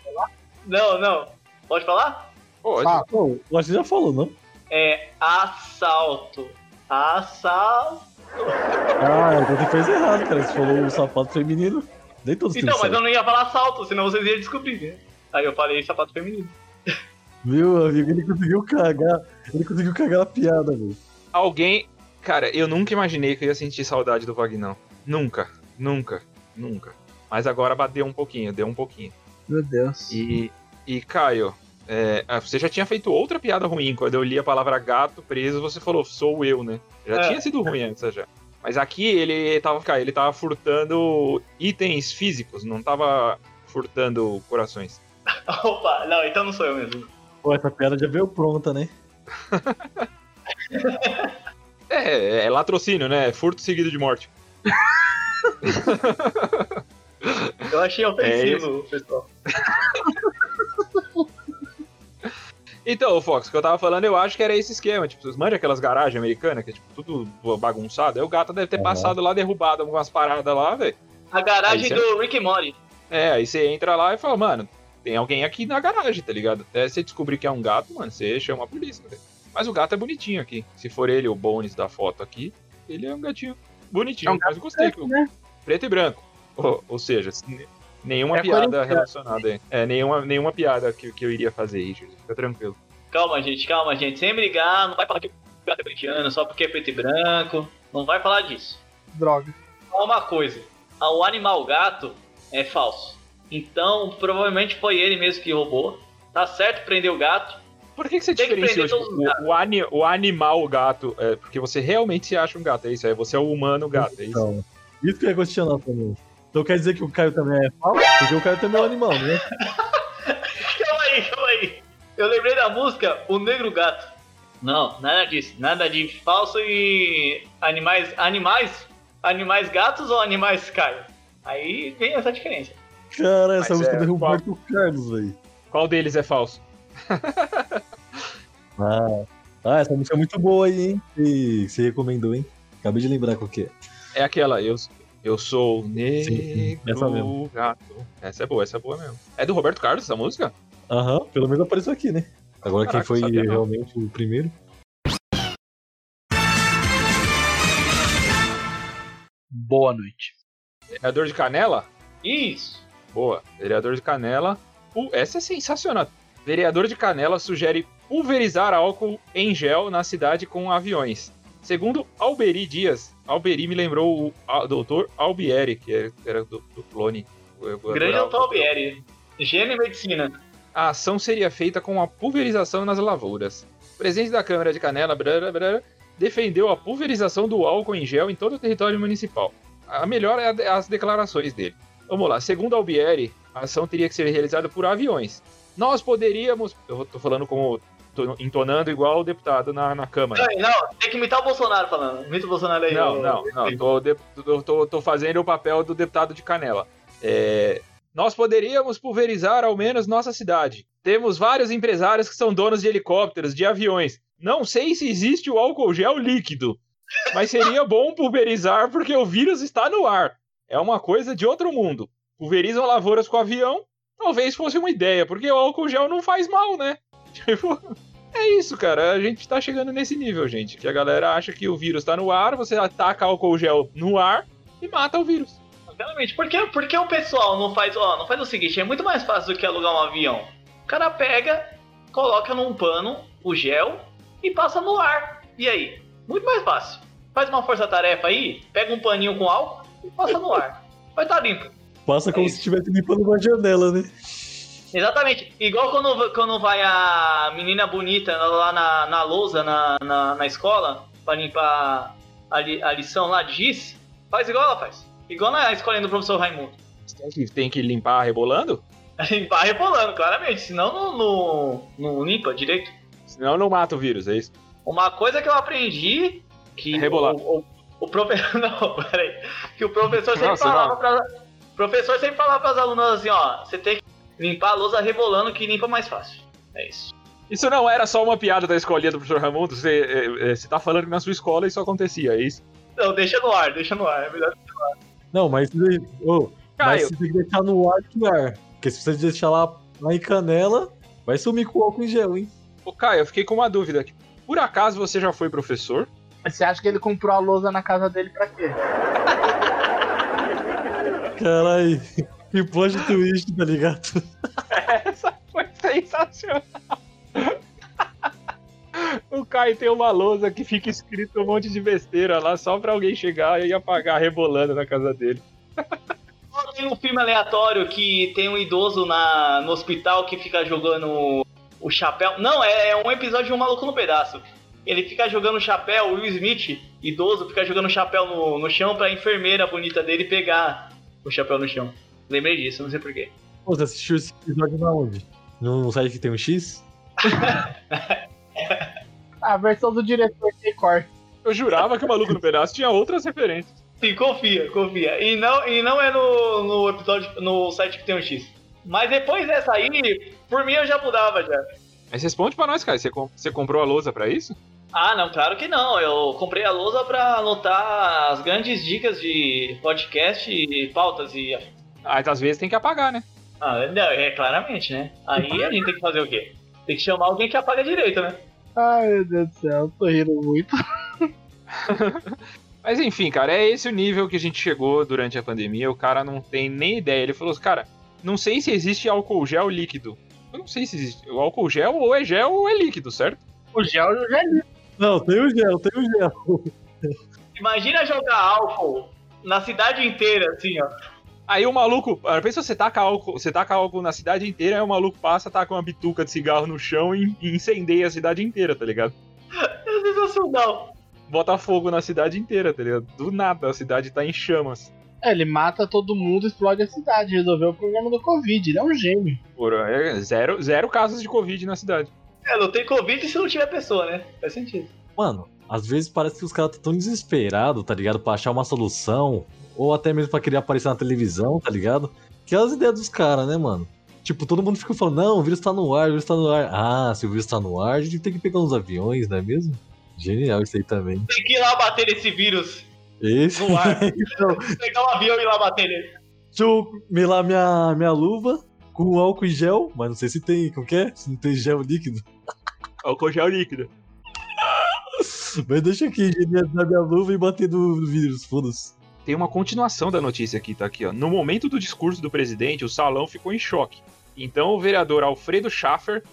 Não, não. Pode falar? Pode. Fala. Pô, eu acho que já falou, não? É assalto. Assalto. Ah, então você fez errado, cara. Você falou o sapato feminino. Nem todos Então, mas eu não ia falar assalto, senão vocês iam descobrir, né? Aí eu falei sapato feminino. Meu amigo, ele conseguiu cagar. Ele conseguiu cagar a piada, velho. Alguém. Cara, eu nunca imaginei que eu ia sentir saudade do Vagnão. Nunca, nunca, nunca. Mas agora bateu um pouquinho, deu um pouquinho. Meu Deus. E, e Caio, é, ah, você já tinha feito outra piada ruim. Quando eu li a palavra gato preso, você falou, sou eu, né? Já É. tinha sido ruim antes já. Mas aqui ele tava, cara, ele tava furtando itens físicos, não tava furtando corações. [laughs] Opa, não, então não sou eu mesmo. Pô, essa piada já veio pronta, né? [laughs] É, é latrocínio, né? Furto seguido de morte. Eu achei ofensivo, pessoal. Então, Fox, o que eu tava falando, eu acho que era esse esquema. Tipo, vocês mandam aquelas garagens americanas, que é tipo tudo bagunçado. Aí o gato deve ter Uhum. passado lá, derrubado algumas paradas lá, velho. A garagem você- do Rick Morty. É, aí você entra lá e fala, mano, tem alguém aqui na garagem, tá ligado? Até você descobrir que é um gato, mano, você chama a polícia, velho. Mas o gato é bonitinho aqui. Se for ele, o Bones da foto aqui, ele é um gatinho bonitinho. É um mas eu gostei. que o- né? Preto e branco. Ou, ou seja, nenhuma É piada relacionada aí. É, nenhuma, nenhuma piada que, que eu iria fazer, Richard. Fica tranquilo. Calma, gente, calma, gente. Sem brigar, não vai falar que o gato é corintiano só porque é preto e branco. Não vai falar disso. Droga. Só uma coisa. O animal gato é falso. Então, provavelmente foi ele mesmo que roubou. Tá certo prender o gato. Por que, que você Tem que tipo, o, o, ani- o animal gato? É, porque você realmente se acha um gato, é isso? É, você é o humano gato, é isso? Então, isso que eu ia questionar também. Então quer dizer que o Caio também é falso? Porque o Caio também é um animal, né? [laughs] Calma aí, calma aí. Eu lembrei da música O Negro Gato. Não, nada disso. Nada de falso e animais. Animais? Animais gatos ou animais Caio? Aí vem essa diferença. Cara, essa Mas música é, do qual- Roberto Carlos, velho. Qual deles é falso? [laughs] Ah. ah, essa música é muito boa aí, hein? E você recomendou, hein? Acabei de lembrar qual que é. É aquela, eu, eu sou o Sim, essa negro mesmo. gato. Essa é boa, essa é boa mesmo. É do Roberto Carlos essa música? Aham, pelo menos apareceu aqui, né? Agora Caraca, quem foi sabia não. realmente o primeiro? Boa noite. Vereador de Canela? Isso. Boa. Vereador de Canela. Pu- Essa é sensacional. Vereador de Canela sugere pulverizar álcool em gel na cidade com aviões. Segundo Alberi Dias, Alberi me lembrou o doutor Albieri, que era- do, do clone. Grande adorava. Albieri. Gênio em medicina. A ação seria feita com a pulverização nas lavouras. O presidente da Câmara de Canela brá, brá, defendeu a pulverização do álcool em gel em todo o território municipal. A melhor é as declarações dele. Vamos lá. Segundo Albieri, a ação teria que ser realizada por aviões. Nós poderíamos. Eu tô falando como. tô entonando igual o deputado na, na Câmara. Não, não, tem que imitar o Bolsonaro falando. Imita o Bolsonaro aí. Não, não, não. Tô, de- tô, tô- tô fazendo o papel do deputado de Canela. É, nós poderíamos pulverizar ao menos nossa cidade. Temos vários empresários que são donos de helicópteros, de aviões. Não sei se existe o álcool gel líquido, mas seria bom pulverizar porque o vírus está no ar. É uma coisa de outro mundo. Pulverizam lavouras com avião, talvez fosse uma ideia, porque o álcool gel não faz mal, né? [laughs] Tipo, é isso, cara. A gente tá chegando nesse nível, gente. Que a galera acha que o vírus tá no ar, você ataca álcool gel no ar e mata o vírus. Realmente, por que, por que o pessoal não faz, ó, não faz o seguinte? É muito mais fácil do que alugar um avião. O cara pega, coloca num pano o gel e passa no ar. E aí? Muito mais fácil. Faz uma força-tarefa aí, pega um paninho com álcool e passa no ar. Vai estar limpo. Passa como É se estivesse limpando uma janela, né? Exatamente. Igual quando, quando vai a menina bonita lá na, na lousa, na, na, na escola, pra limpar a, li- a lição lá de giz, faz igual ela faz. Igual na escolinha do professor Raimundo. Tem que, tem que limpar rebolando? [laughs] Limpar rebolando, claramente. Senão não, não, não limpa direito. Senão não mata o vírus, é isso? Uma coisa que eu aprendi que É rebolar. o, o, o professor. [laughs] Não, peraí. Que o professor sempre Nossa, falava não. para O professor sempre falava para as alunas assim, ó, você tem que limpar a lousa rebolando que limpa mais fácil. É isso. Isso não era só uma piada da escolinha do professor Raimundo? Você, é, é, você tá falando que na sua escola isso acontecia, é isso? Não, deixa no ar, deixa no ar. É melhor. Não, mas, ô, mas você tem que deixar no ar que ar. Porque se você deixar lá, lá em canela, vai sumir com o álcool em gel, hein? ô, Caio, eu fiquei com uma dúvida aqui. Por acaso você já foi professor? Você acha que ele comprou a lousa na casa dele pra quê? Caralho, que plot twist, tá ligado? Essa foi sensacional. O Caio tem uma lousa que fica escrito um monte de besteira lá só pra alguém chegar e apagar rebolando na casa dele. Tem um filme aleatório que tem um idoso na, no hospital que fica jogando o chapéu. Não, é, é um episódio de Um Maluco no Pedaço. Ele fica jogando o chapéu, o Will Smith, idoso, fica jogando o chapéu no, no chão pra enfermeira bonita dele pegar o chapéu no chão. Lembrei disso, não sei porquê. Pô, você assistiu esse episódio na onde? No site que tem um X? [laughs] A versão do diretor tem corte. Eu jurava que o Maluco no Pedaço tinha outras referências. Sim, confia, confia. E não, e não é no, no episódio, no site que tem um X. Mas depois dessa aí, por mim eu já mudava já. Mas responde pra nós, Caio. Você, você comprou a lousa pra isso? Ah, não, claro que não. Eu comprei a lousa pra anotar as grandes dicas de podcast e pautas e. Ah, então às vezes tem que apagar, né? Ah, não, é claramente, né? Aí a gente tem que fazer o quê? Tem que chamar alguém que apaga direito, né? Ai, meu Deus do céu, eu tô rindo muito. [laughs] Mas enfim, cara, é esse o nível que a gente chegou durante a pandemia. O cara não tem nem ideia. Ele falou assim, cara, não sei se existe álcool gel líquido. Eu não sei se existe. O álcool gel ou é gel ou é líquido, certo? O gel já li. Não, tem o gel, tem o gel. Imagina jogar álcool na cidade inteira, assim, ó. Aí o maluco, pensa você taca álcool, você taca álcool na cidade inteira, aí o maluco passa, taca uma bituca de cigarro no chão e, e incendeia a cidade inteira, tá ligado? É sensacional. Bota fogo na cidade inteira, tá ligado? Do nada, a cidade tá em chamas. É, ele mata todo mundo, explode a cidade, resolveu o problema do Covid, ele é um gênio. Por, é, zero, zero casos de Covid na cidade. É, não tem Covid se não tiver pessoa, né? Faz sentido. Mano, às vezes parece que os caras estão tão desesperados, tá ligado? Pra achar uma solução. Ou até mesmo pra querer aparecer na televisão, tá ligado? Que é as ideias dos caras, né, mano? Tipo, todo mundo fica falando, não, o vírus tá no ar, o vírus tá no ar. Ah, se o vírus tá no ar, a gente tem que pegar uns aviões, não é mesmo? Genial isso aí também. Tem que ir lá bater nesse vírus Esse. no ar. [laughs] Então, Pegar um avião e ir lá bater nele. Deixa eu melar minha, minha luva com álcool em gel, mas não sei se tem, como que é? Se não tem gel líquido. Álcool gel líquido. Mas deixa aqui, higienizar minha luva e bater no vírus, foda-se. Tem uma continuação da notícia aqui, tá aqui, ó. No momento do discurso do presidente, o salão ficou em choque. Então o vereador Alfredo Schaffer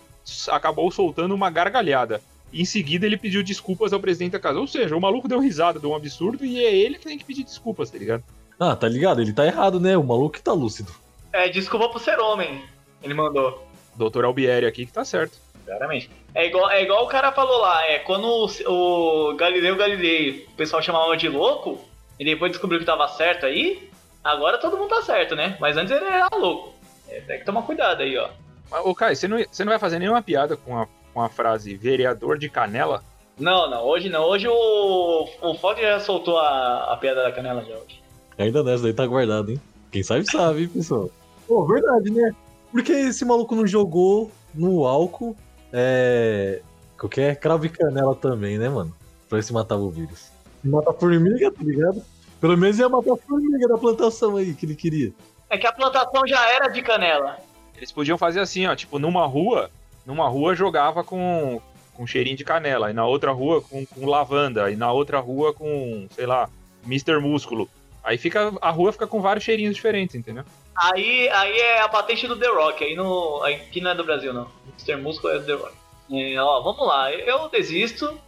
acabou soltando uma gargalhada. Em seguida, ele pediu desculpas ao presidente da casa. Ou seja, o maluco deu risada de um absurdo e é ele que tem que pedir desculpas, tá ligado? Ah, tá ligado? Ele tá errado, né? O maluco que tá lúcido. É, desculpa por ser homem. Ele mandou. Doutor Albieri aqui que tá certo. Claramente. É igual, é igual o cara falou lá, é quando o, o Galileu Galilei, o pessoal chamava de louco, e depois descobriu que tava certo aí, agora todo mundo tá certo, né? Mas antes ele era louco. É, tem que tomar cuidado aí, ó. Mas, ô, Caio, você não, você não vai fazer nenhuma piada com a, com a frase vereador de canela? Não, não, hoje não. Hoje o, o Fox já soltou a, a piada da canela já hoje. Ainda nessa daí tá guardado, hein? Quem sabe sabe, hein, pessoal. Pô, verdade, né? Porque esse maluco não jogou no álcool, é. Qualquer cravo e canela também, né, mano? Pra se matar o vírus. Mata a formiga, tá ligado? Pelo menos ia matar a formiga da plantação aí que ele queria. É que a plantação já era de canela. Eles podiam fazer assim, ó, tipo, numa rua, numa rua jogava com, com cheirinho de canela, e na outra rua com, com lavanda, e na outra rua com, sei lá, Mr. Músculo. Aí fica, a rua fica com vários cheirinhos diferentes, entendeu? Aí, aí é a patente do The Rock, aí no, aqui não é do Brasil não. Mr. Músculo é do The Rock. É, ó, vamos lá, eu desisto.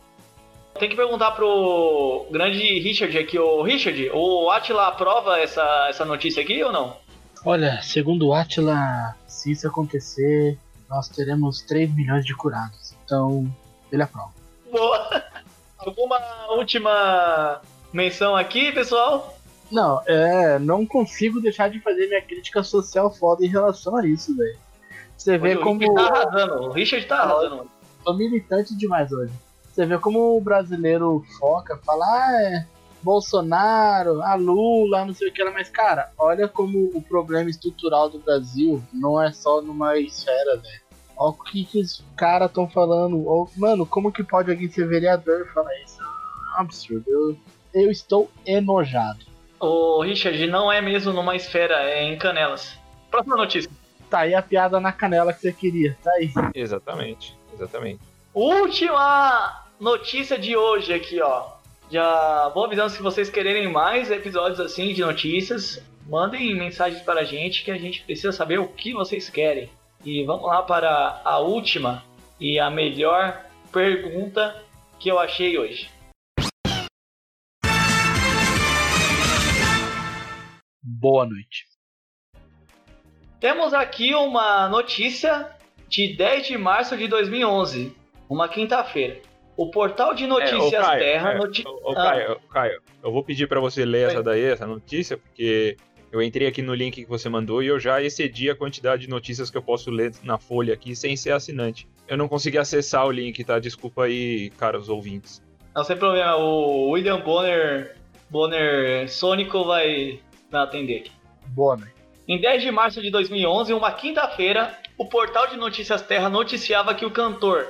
Tem que perguntar pro grande Richard aqui, o Richard, o Atila aprova essa, essa notícia aqui ou não? Olha, segundo o Atila, se isso acontecer, nós teremos 3 milhões de curados. Então, ele aprova. Boa! [laughs] Alguma última menção aqui, pessoal? Não, é, não consigo deixar de fazer minha crítica social foda em relação a isso, velho. Você vê o como. Richard tá arrasando, o Richard tá arrasando. Tô militante demais hoje. Você vê como o brasileiro foca, fala, ah, é Bolsonaro, a Lula, não sei o que lá, mas cara, olha como o problema estrutural do Brasil não é só numa esfera, velho. Olha o que, que os caras estão falando. Ó, Mano, como que pode alguém ser vereador e falar isso? É um absurdo. Eu, eu estou enojado. O Richard não é mesmo numa esfera, é em Canelas. Próxima notícia. Tá aí a piada na canela que você queria, tá aí. Exatamente, exatamente. Última notícia de hoje aqui, ó. Já vou avisando se vocês quererem mais episódios assim de notícias, mandem mensagens para a gente que a gente precisa saber o que vocês querem. E vamos lá para a última e a melhor pergunta que eu achei hoje. Boa noite. Temos aqui uma notícia de 10 de março de 2011, uma quinta-feira. O portal de notícias É, ô, Caio, Terra é, noti- ô, ô, Ah. Caio, ô, Caio, eu vou pedir pra você ler Oi. essa daí, essa notícia, porque eu entrei aqui no link que você mandou e eu já excedi a quantidade de notícias que eu posso ler na folha aqui sem ser assinante. Eu não consegui acessar o link, tá? Desculpa aí, caros ouvintes. Não, sem problema, o William Bonner, Bonner Sônico vai, vai atender aqui. Boa noite. Em 10 de março de 2011, uma quinta-feira, o portal de notícias Terra noticiava que o cantor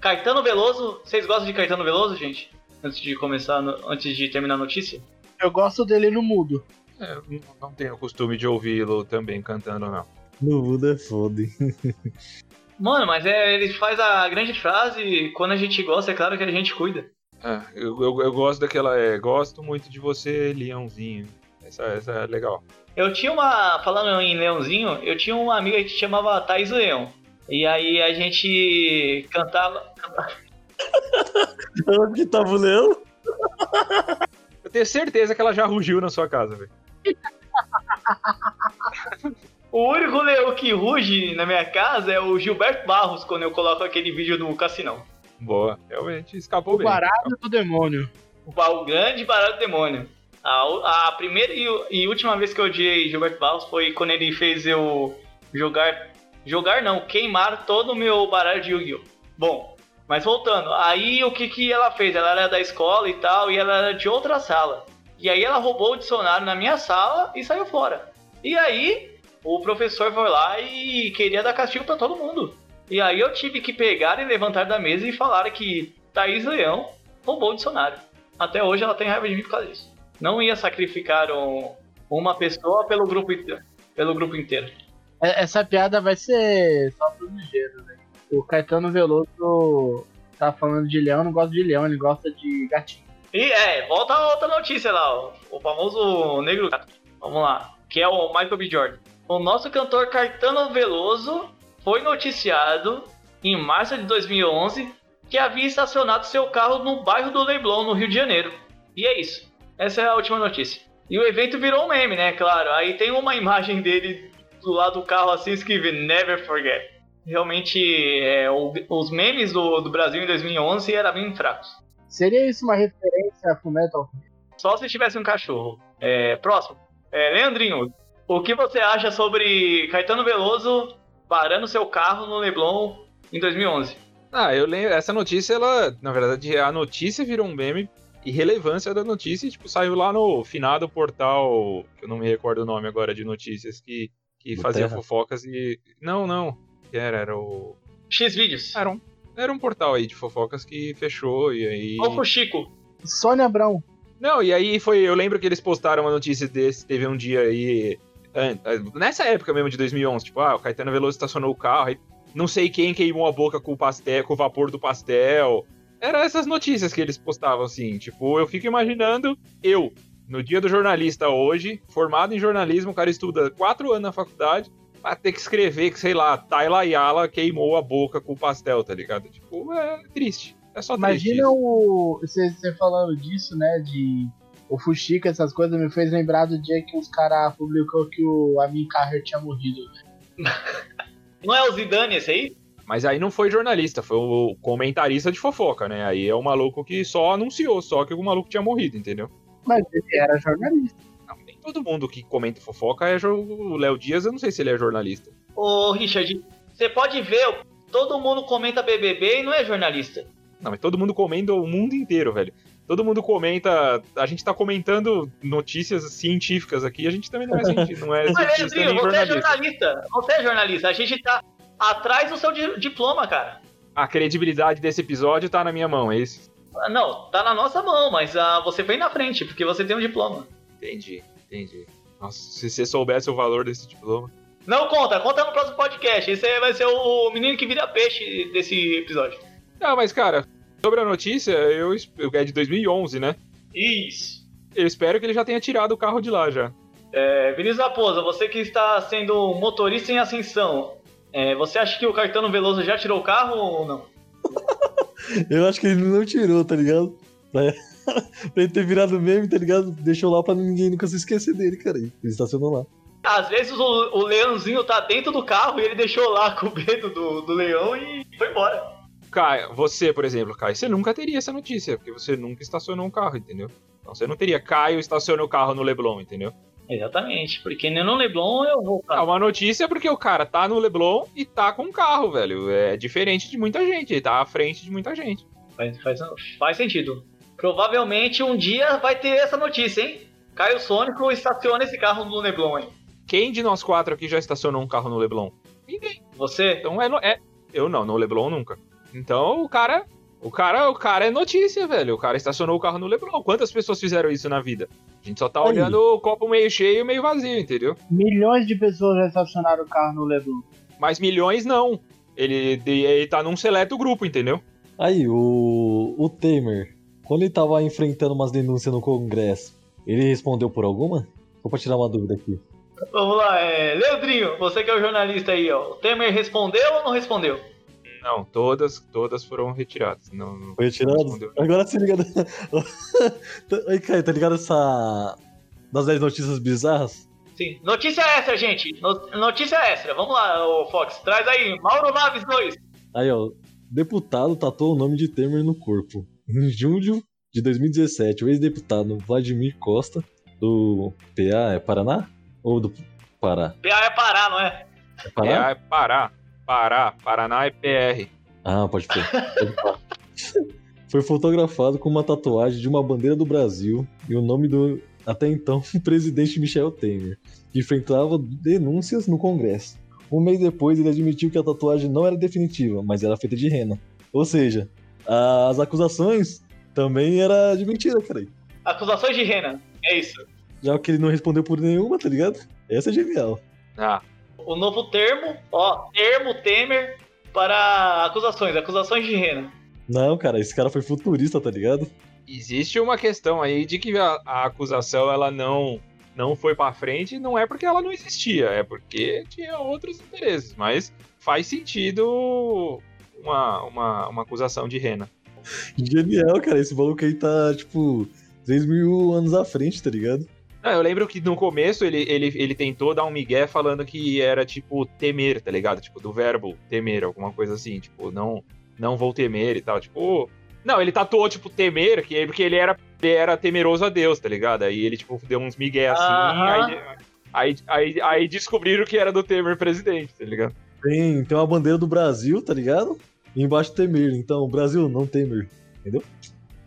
Caetano Veloso. Vocês gostam de Caetano Veloso, gente? Antes de começar, no- antes de terminar a notícia? Eu gosto dele no mudo. É, eu não- tenho costume de ouvi-lo também cantando, não. No mundo é foda? [laughs] Mano, mas é, ele faz a grande frase: quando a gente gosta, é claro que a gente cuida. É, eu, eu, eu gosto daquela. É, gosto muito de você, Leãozinho. Essa, essa é legal. Eu tinha uma. Falando em Leãozinho, eu tinha uma amiga que chamava Thaís Leão. E aí a gente cantava. Onde que tava o leão? Eu tenho certeza que ela já rugiu na sua casa, velho. O único leão que ruge na minha casa é o Gilberto Barros quando eu coloco aquele vídeo no cassinão. Boa, realmente escapou O bem. baralho do demônio. O, o grande baralho do demônio. A, a primeira e, e última vez que eu odiei Gilberto Barros foi quando ele fez eu jogar. Jogar não, queimar todo o meu baralho de Yu-Gi-Oh! Bom, mas voltando, aí o que, que ela fez? Ela era da escola e tal, e ela era de outra sala. E aí ela roubou o dicionário na minha sala e saiu fora. E aí o professor foi lá e queria dar castigo pra todo mundo. E aí eu tive que pegar e levantar da mesa e falar que Thaís Leão roubou o dicionário. Até hoje ela tem raiva de mim por causa disso. Não ia sacrificar um- uma pessoa pelo grupo, pelo grupo inteiro. É- Essa piada vai ser só pro ligeiro, né? O Caetano Veloso tá falando de leão, não gosta de leão, ele gosta de gatinho. E é, volta a outra notícia lá, ó, o famoso negro gato. Vamos lá, que é o Michael B. Jordan. O nosso cantor Caetano Veloso foi noticiado em março de 2011 que havia estacionado seu carro no bairro do Leblon, no Rio de Janeiro. E é isso. Essa é a última notícia. E o evento virou um meme, né? Claro. Aí tem uma imagem dele do lado do carro assim escreve Never Forget. Realmente, é, o- os memes do, do Brasil em 2011 eram bem fracos. Seria isso uma referência a Fullmetal? Só se tivesse um cachorro. É, próximo. É, Leandrinho, o que você acha sobre Caetano Veloso parando seu carro no Leblon em 2011? Ah, eu lembro. Essa notícia, ela. Na verdade, a notícia virou um meme e relevância da notícia, tipo, saiu lá no finado portal, que eu não me recordo o nome agora de notícias, que, que fazia Terra? fofocas e. Não, não. Que era, era o. X vídeos. Era um, era um portal aí de fofocas que fechou e aí. Pro Chico. Sônia Abrão. Não, e aí foi. Eu lembro que eles postaram uma notícia desse, teve um dia aí. Nessa época mesmo de 2011, tipo, ah, o Caetano Veloso estacionou o carro, aí não sei quem queimou a boca com o pastel, com o vapor do pastel. Era essas notícias que eles postavam, assim. Tipo, eu fico imaginando eu, no dia do jornalista hoje, formado em jornalismo, o cara estuda quatro anos na faculdade, vai ter que escrever que, sei lá, Tayla Yala queimou a boca com o pastel, tá ligado? Tipo, é triste. É só triste. Imagina o. Você, você falando disso, né? De. O Fuxica, essas coisas, me fez lembrar do dia que os caras publicou que o Amin Carter tinha morrido. Não é o Zidane esse aí? Mas aí não foi jornalista, foi o comentarista de fofoca, né? Aí é o maluco que só anunciou, só que o maluco tinha morrido, entendeu? Mas ele era jornalista. Não, nem todo mundo que comenta fofoca é o Léo Dias, eu não sei se ele é jornalista. Ô, Richard, você pode ver, todo mundo comenta BBB e não é jornalista. Não, mas todo mundo comenta o mundo inteiro, velho. Todo mundo comenta. A gente tá comentando notícias científicas aqui, a gente também não é cientista, não é Mas, cientista você é jornalista. jornalista. Você é jornalista. A gente tá atrás do seu di- diploma, cara. A credibilidade desse episódio tá na minha mão, é isso? Ah, Não, tá na nossa mão, mas ah, você vem na frente, porque você tem um diploma. Entendi, entendi. Nossa, se você soubesse o valor desse diploma. Não conta, conta no próximo podcast. Esse aí vai ser o menino que vira peixe desse episódio. Não, mas cara, sobre a notícia, eu é de 2011, né? Isso. Eu espero que ele já tenha tirado o carro de lá já. É, Vinícius Raposa, você que está sendo motorista em ascensão, é, você acha que o Caetano Veloso já tirou o carro ou não? [laughs] Eu acho que ele não tirou, tá ligado? [laughs] Pra, ele ter virado meme, tá ligado? Deixou lá pra ninguém nunca se esquecer dele, cara. Ele estacionou lá. Às vezes o, o leãozinho tá dentro do carro e ele deixou lá com o medo do, do leão e foi embora. Caio, você, por exemplo, Caio, você nunca teria essa notícia, porque você nunca estacionou um carro, entendeu? Então você não teria Caio estaciona o carro no Leblon, entendeu? Exatamente, porque nem no Leblon eu vou. É uma notícia porque o cara tá no Leblon e tá com um carro, velho. É diferente de muita gente, ele tá à frente de muita gente. Faz, faz, faz sentido. Provavelmente um dia vai ter essa notícia, hein? Caio Sônico estaciona esse carro no Leblon, hein? Quem de nós quatro aqui já estacionou um carro no Leblon? Ninguém. Você? Então é, é eu não, no Leblon nunca. Então o cara, o cara, o cara é notícia, velho. O cara estacionou o carro no Leblon. Quantas pessoas fizeram isso na vida? A gente só tá Aí. olhando o copo meio cheio e meio vazio, entendeu? Milhões de pessoas já estacionaram o carro no Leblon. Mas milhões não. Ele, ele tá num seleto grupo, entendeu? Aí, o, o Temer, quando ele tava enfrentando umas denúncias no Congresso, ele respondeu por alguma? Só pra tirar uma dúvida aqui. Vamos lá, é... Leandrinho, você que é o jornalista aí, ó. O Temer respondeu ou não respondeu? Não, todas, todas foram retiradas. Não, não Foi retirado? respondeu. Agora se liga. Aí, [laughs] Caio, tá ligado essa. Das 10 notícias bizarras? Sim. Notícia extra, gente. No- notícia extra. Vamos lá, ô Fox. Traz aí. Mauro Naves 2. Aí, ó. Deputado tatuou o nome de Temer no corpo. Em junho de 2017, o ex-deputado Vladimir Costa, do PA, é Paraná? Ou do Pará? PA é Pará, não é? É Pará? É, é Pará. Pará. Paraná é PR. Ah, pode falar. [laughs] Foi fotografado com uma tatuagem de uma bandeira do Brasil e o nome do, até então, [laughs] presidente Michel Temer, que enfrentava denúncias no Congresso. Um mês depois, ele admitiu que a tatuagem não era definitiva, mas era feita de rena. Ou seja, as acusações também era de mentira, cara. Acusações de Renan. É isso. Já que ele não respondeu por nenhuma, tá ligado? Essa é genial. Ah, O novo termo, ó, termo Temer para acusações. Acusações de Renan. Não, cara, esse cara foi futurista, tá ligado? existe uma questão aí de que a, a acusação ela não não foi pra frente, não é porque ela não existia, é porque tinha outros interesses, mas faz sentido uma, uma, uma acusação de rena. Genial, cara. Esse maluco aí tá, tipo, 3 mil anos à frente, tá ligado? Não, eu lembro que no começo ele, ele, ele tentou dar um migué falando que era tipo temer, tá ligado? Tipo, do verbo temer, alguma coisa assim, tipo, não, não vou temer e tal, tipo. Não, ele tatuou, tipo, temer, que, porque ele era, ele era temeroso a Deus, tá ligado? Aí ele, tipo, deu uns migué assim, Aham. aí, aí, aí, aí descobriram que era do Temer presidente, tá ligado? Tem, tem uma bandeira do Brasil, tá ligado? E embaixo Temer. Então, Brasil, não Temer.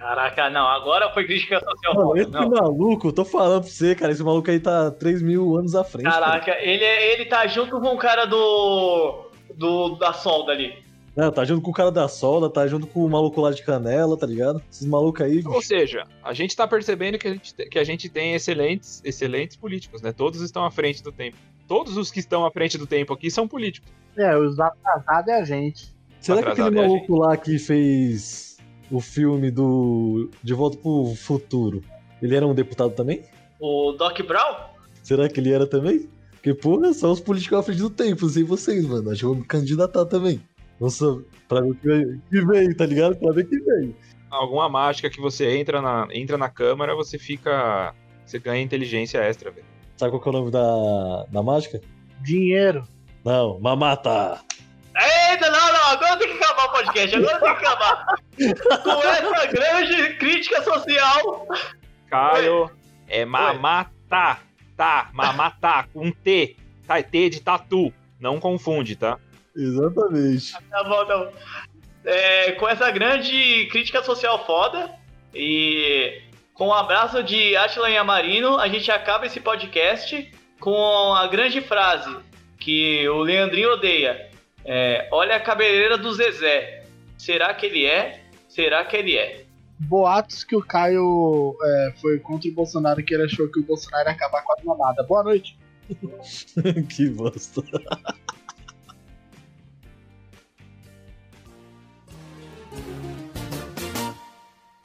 Caraca, não. Agora foi crítica social. Mano, foda, esse não. maluco, eu tô falando pra você, cara. Esse maluco aí tá 3 mil anos à frente. cara. Caraca, ele, é- ele tá junto com o cara do. do da solda ali. Não, tá junto com o cara da solda, tá junto com o maluco lá de canela, tá ligado? Esses malucos aí. Ou seja, a gente tá percebendo que a gente, te- que a gente tem excelentes, excelentes políticos, né? Todos estão à frente do tempo. Todos os que estão à frente do tempo aqui são políticos. É, os atrasados é a gente. Será que atrasado aquele é maluco lá que fez o filme do De Volta pro Futuro, ele era um deputado também? O Doc Brown? Será que ele era também? Porque, porra, são os políticos à frente do tempo, sei vocês, mano. Acho que eu vou me candidatar também. Nossa, pra ver o que vem, que vem, tá ligado? Pra ver que vem. Alguma mágica que você entra na, entra na câmara, você fica. Você ganha inteligência extra, velho. Sabe qual que é o nome da, da mágica? Dinheiro. Não, Mamata. Eita, não, não, agora tem que acabar o podcast, agora tem que acabar. Com essa grande crítica social. Caio é mamata. Tá, mamata, com T. Tá, T de tatu. Não confunde, tá? Exatamente. Tá bom, bom. É, com essa grande crítica social foda e com o abraço de Atila Yamarino, a gente acaba esse podcast com a grande frase que o Leandrinho odeia. É, Olha a cabeleira do Zezé. Será que ele é? Será que ele é? Boatos que o Caio é, foi contra o Bolsonaro, que ele achou que o Bolsonaro ia acabar com a mamada. Boa noite. [laughs] que bosta.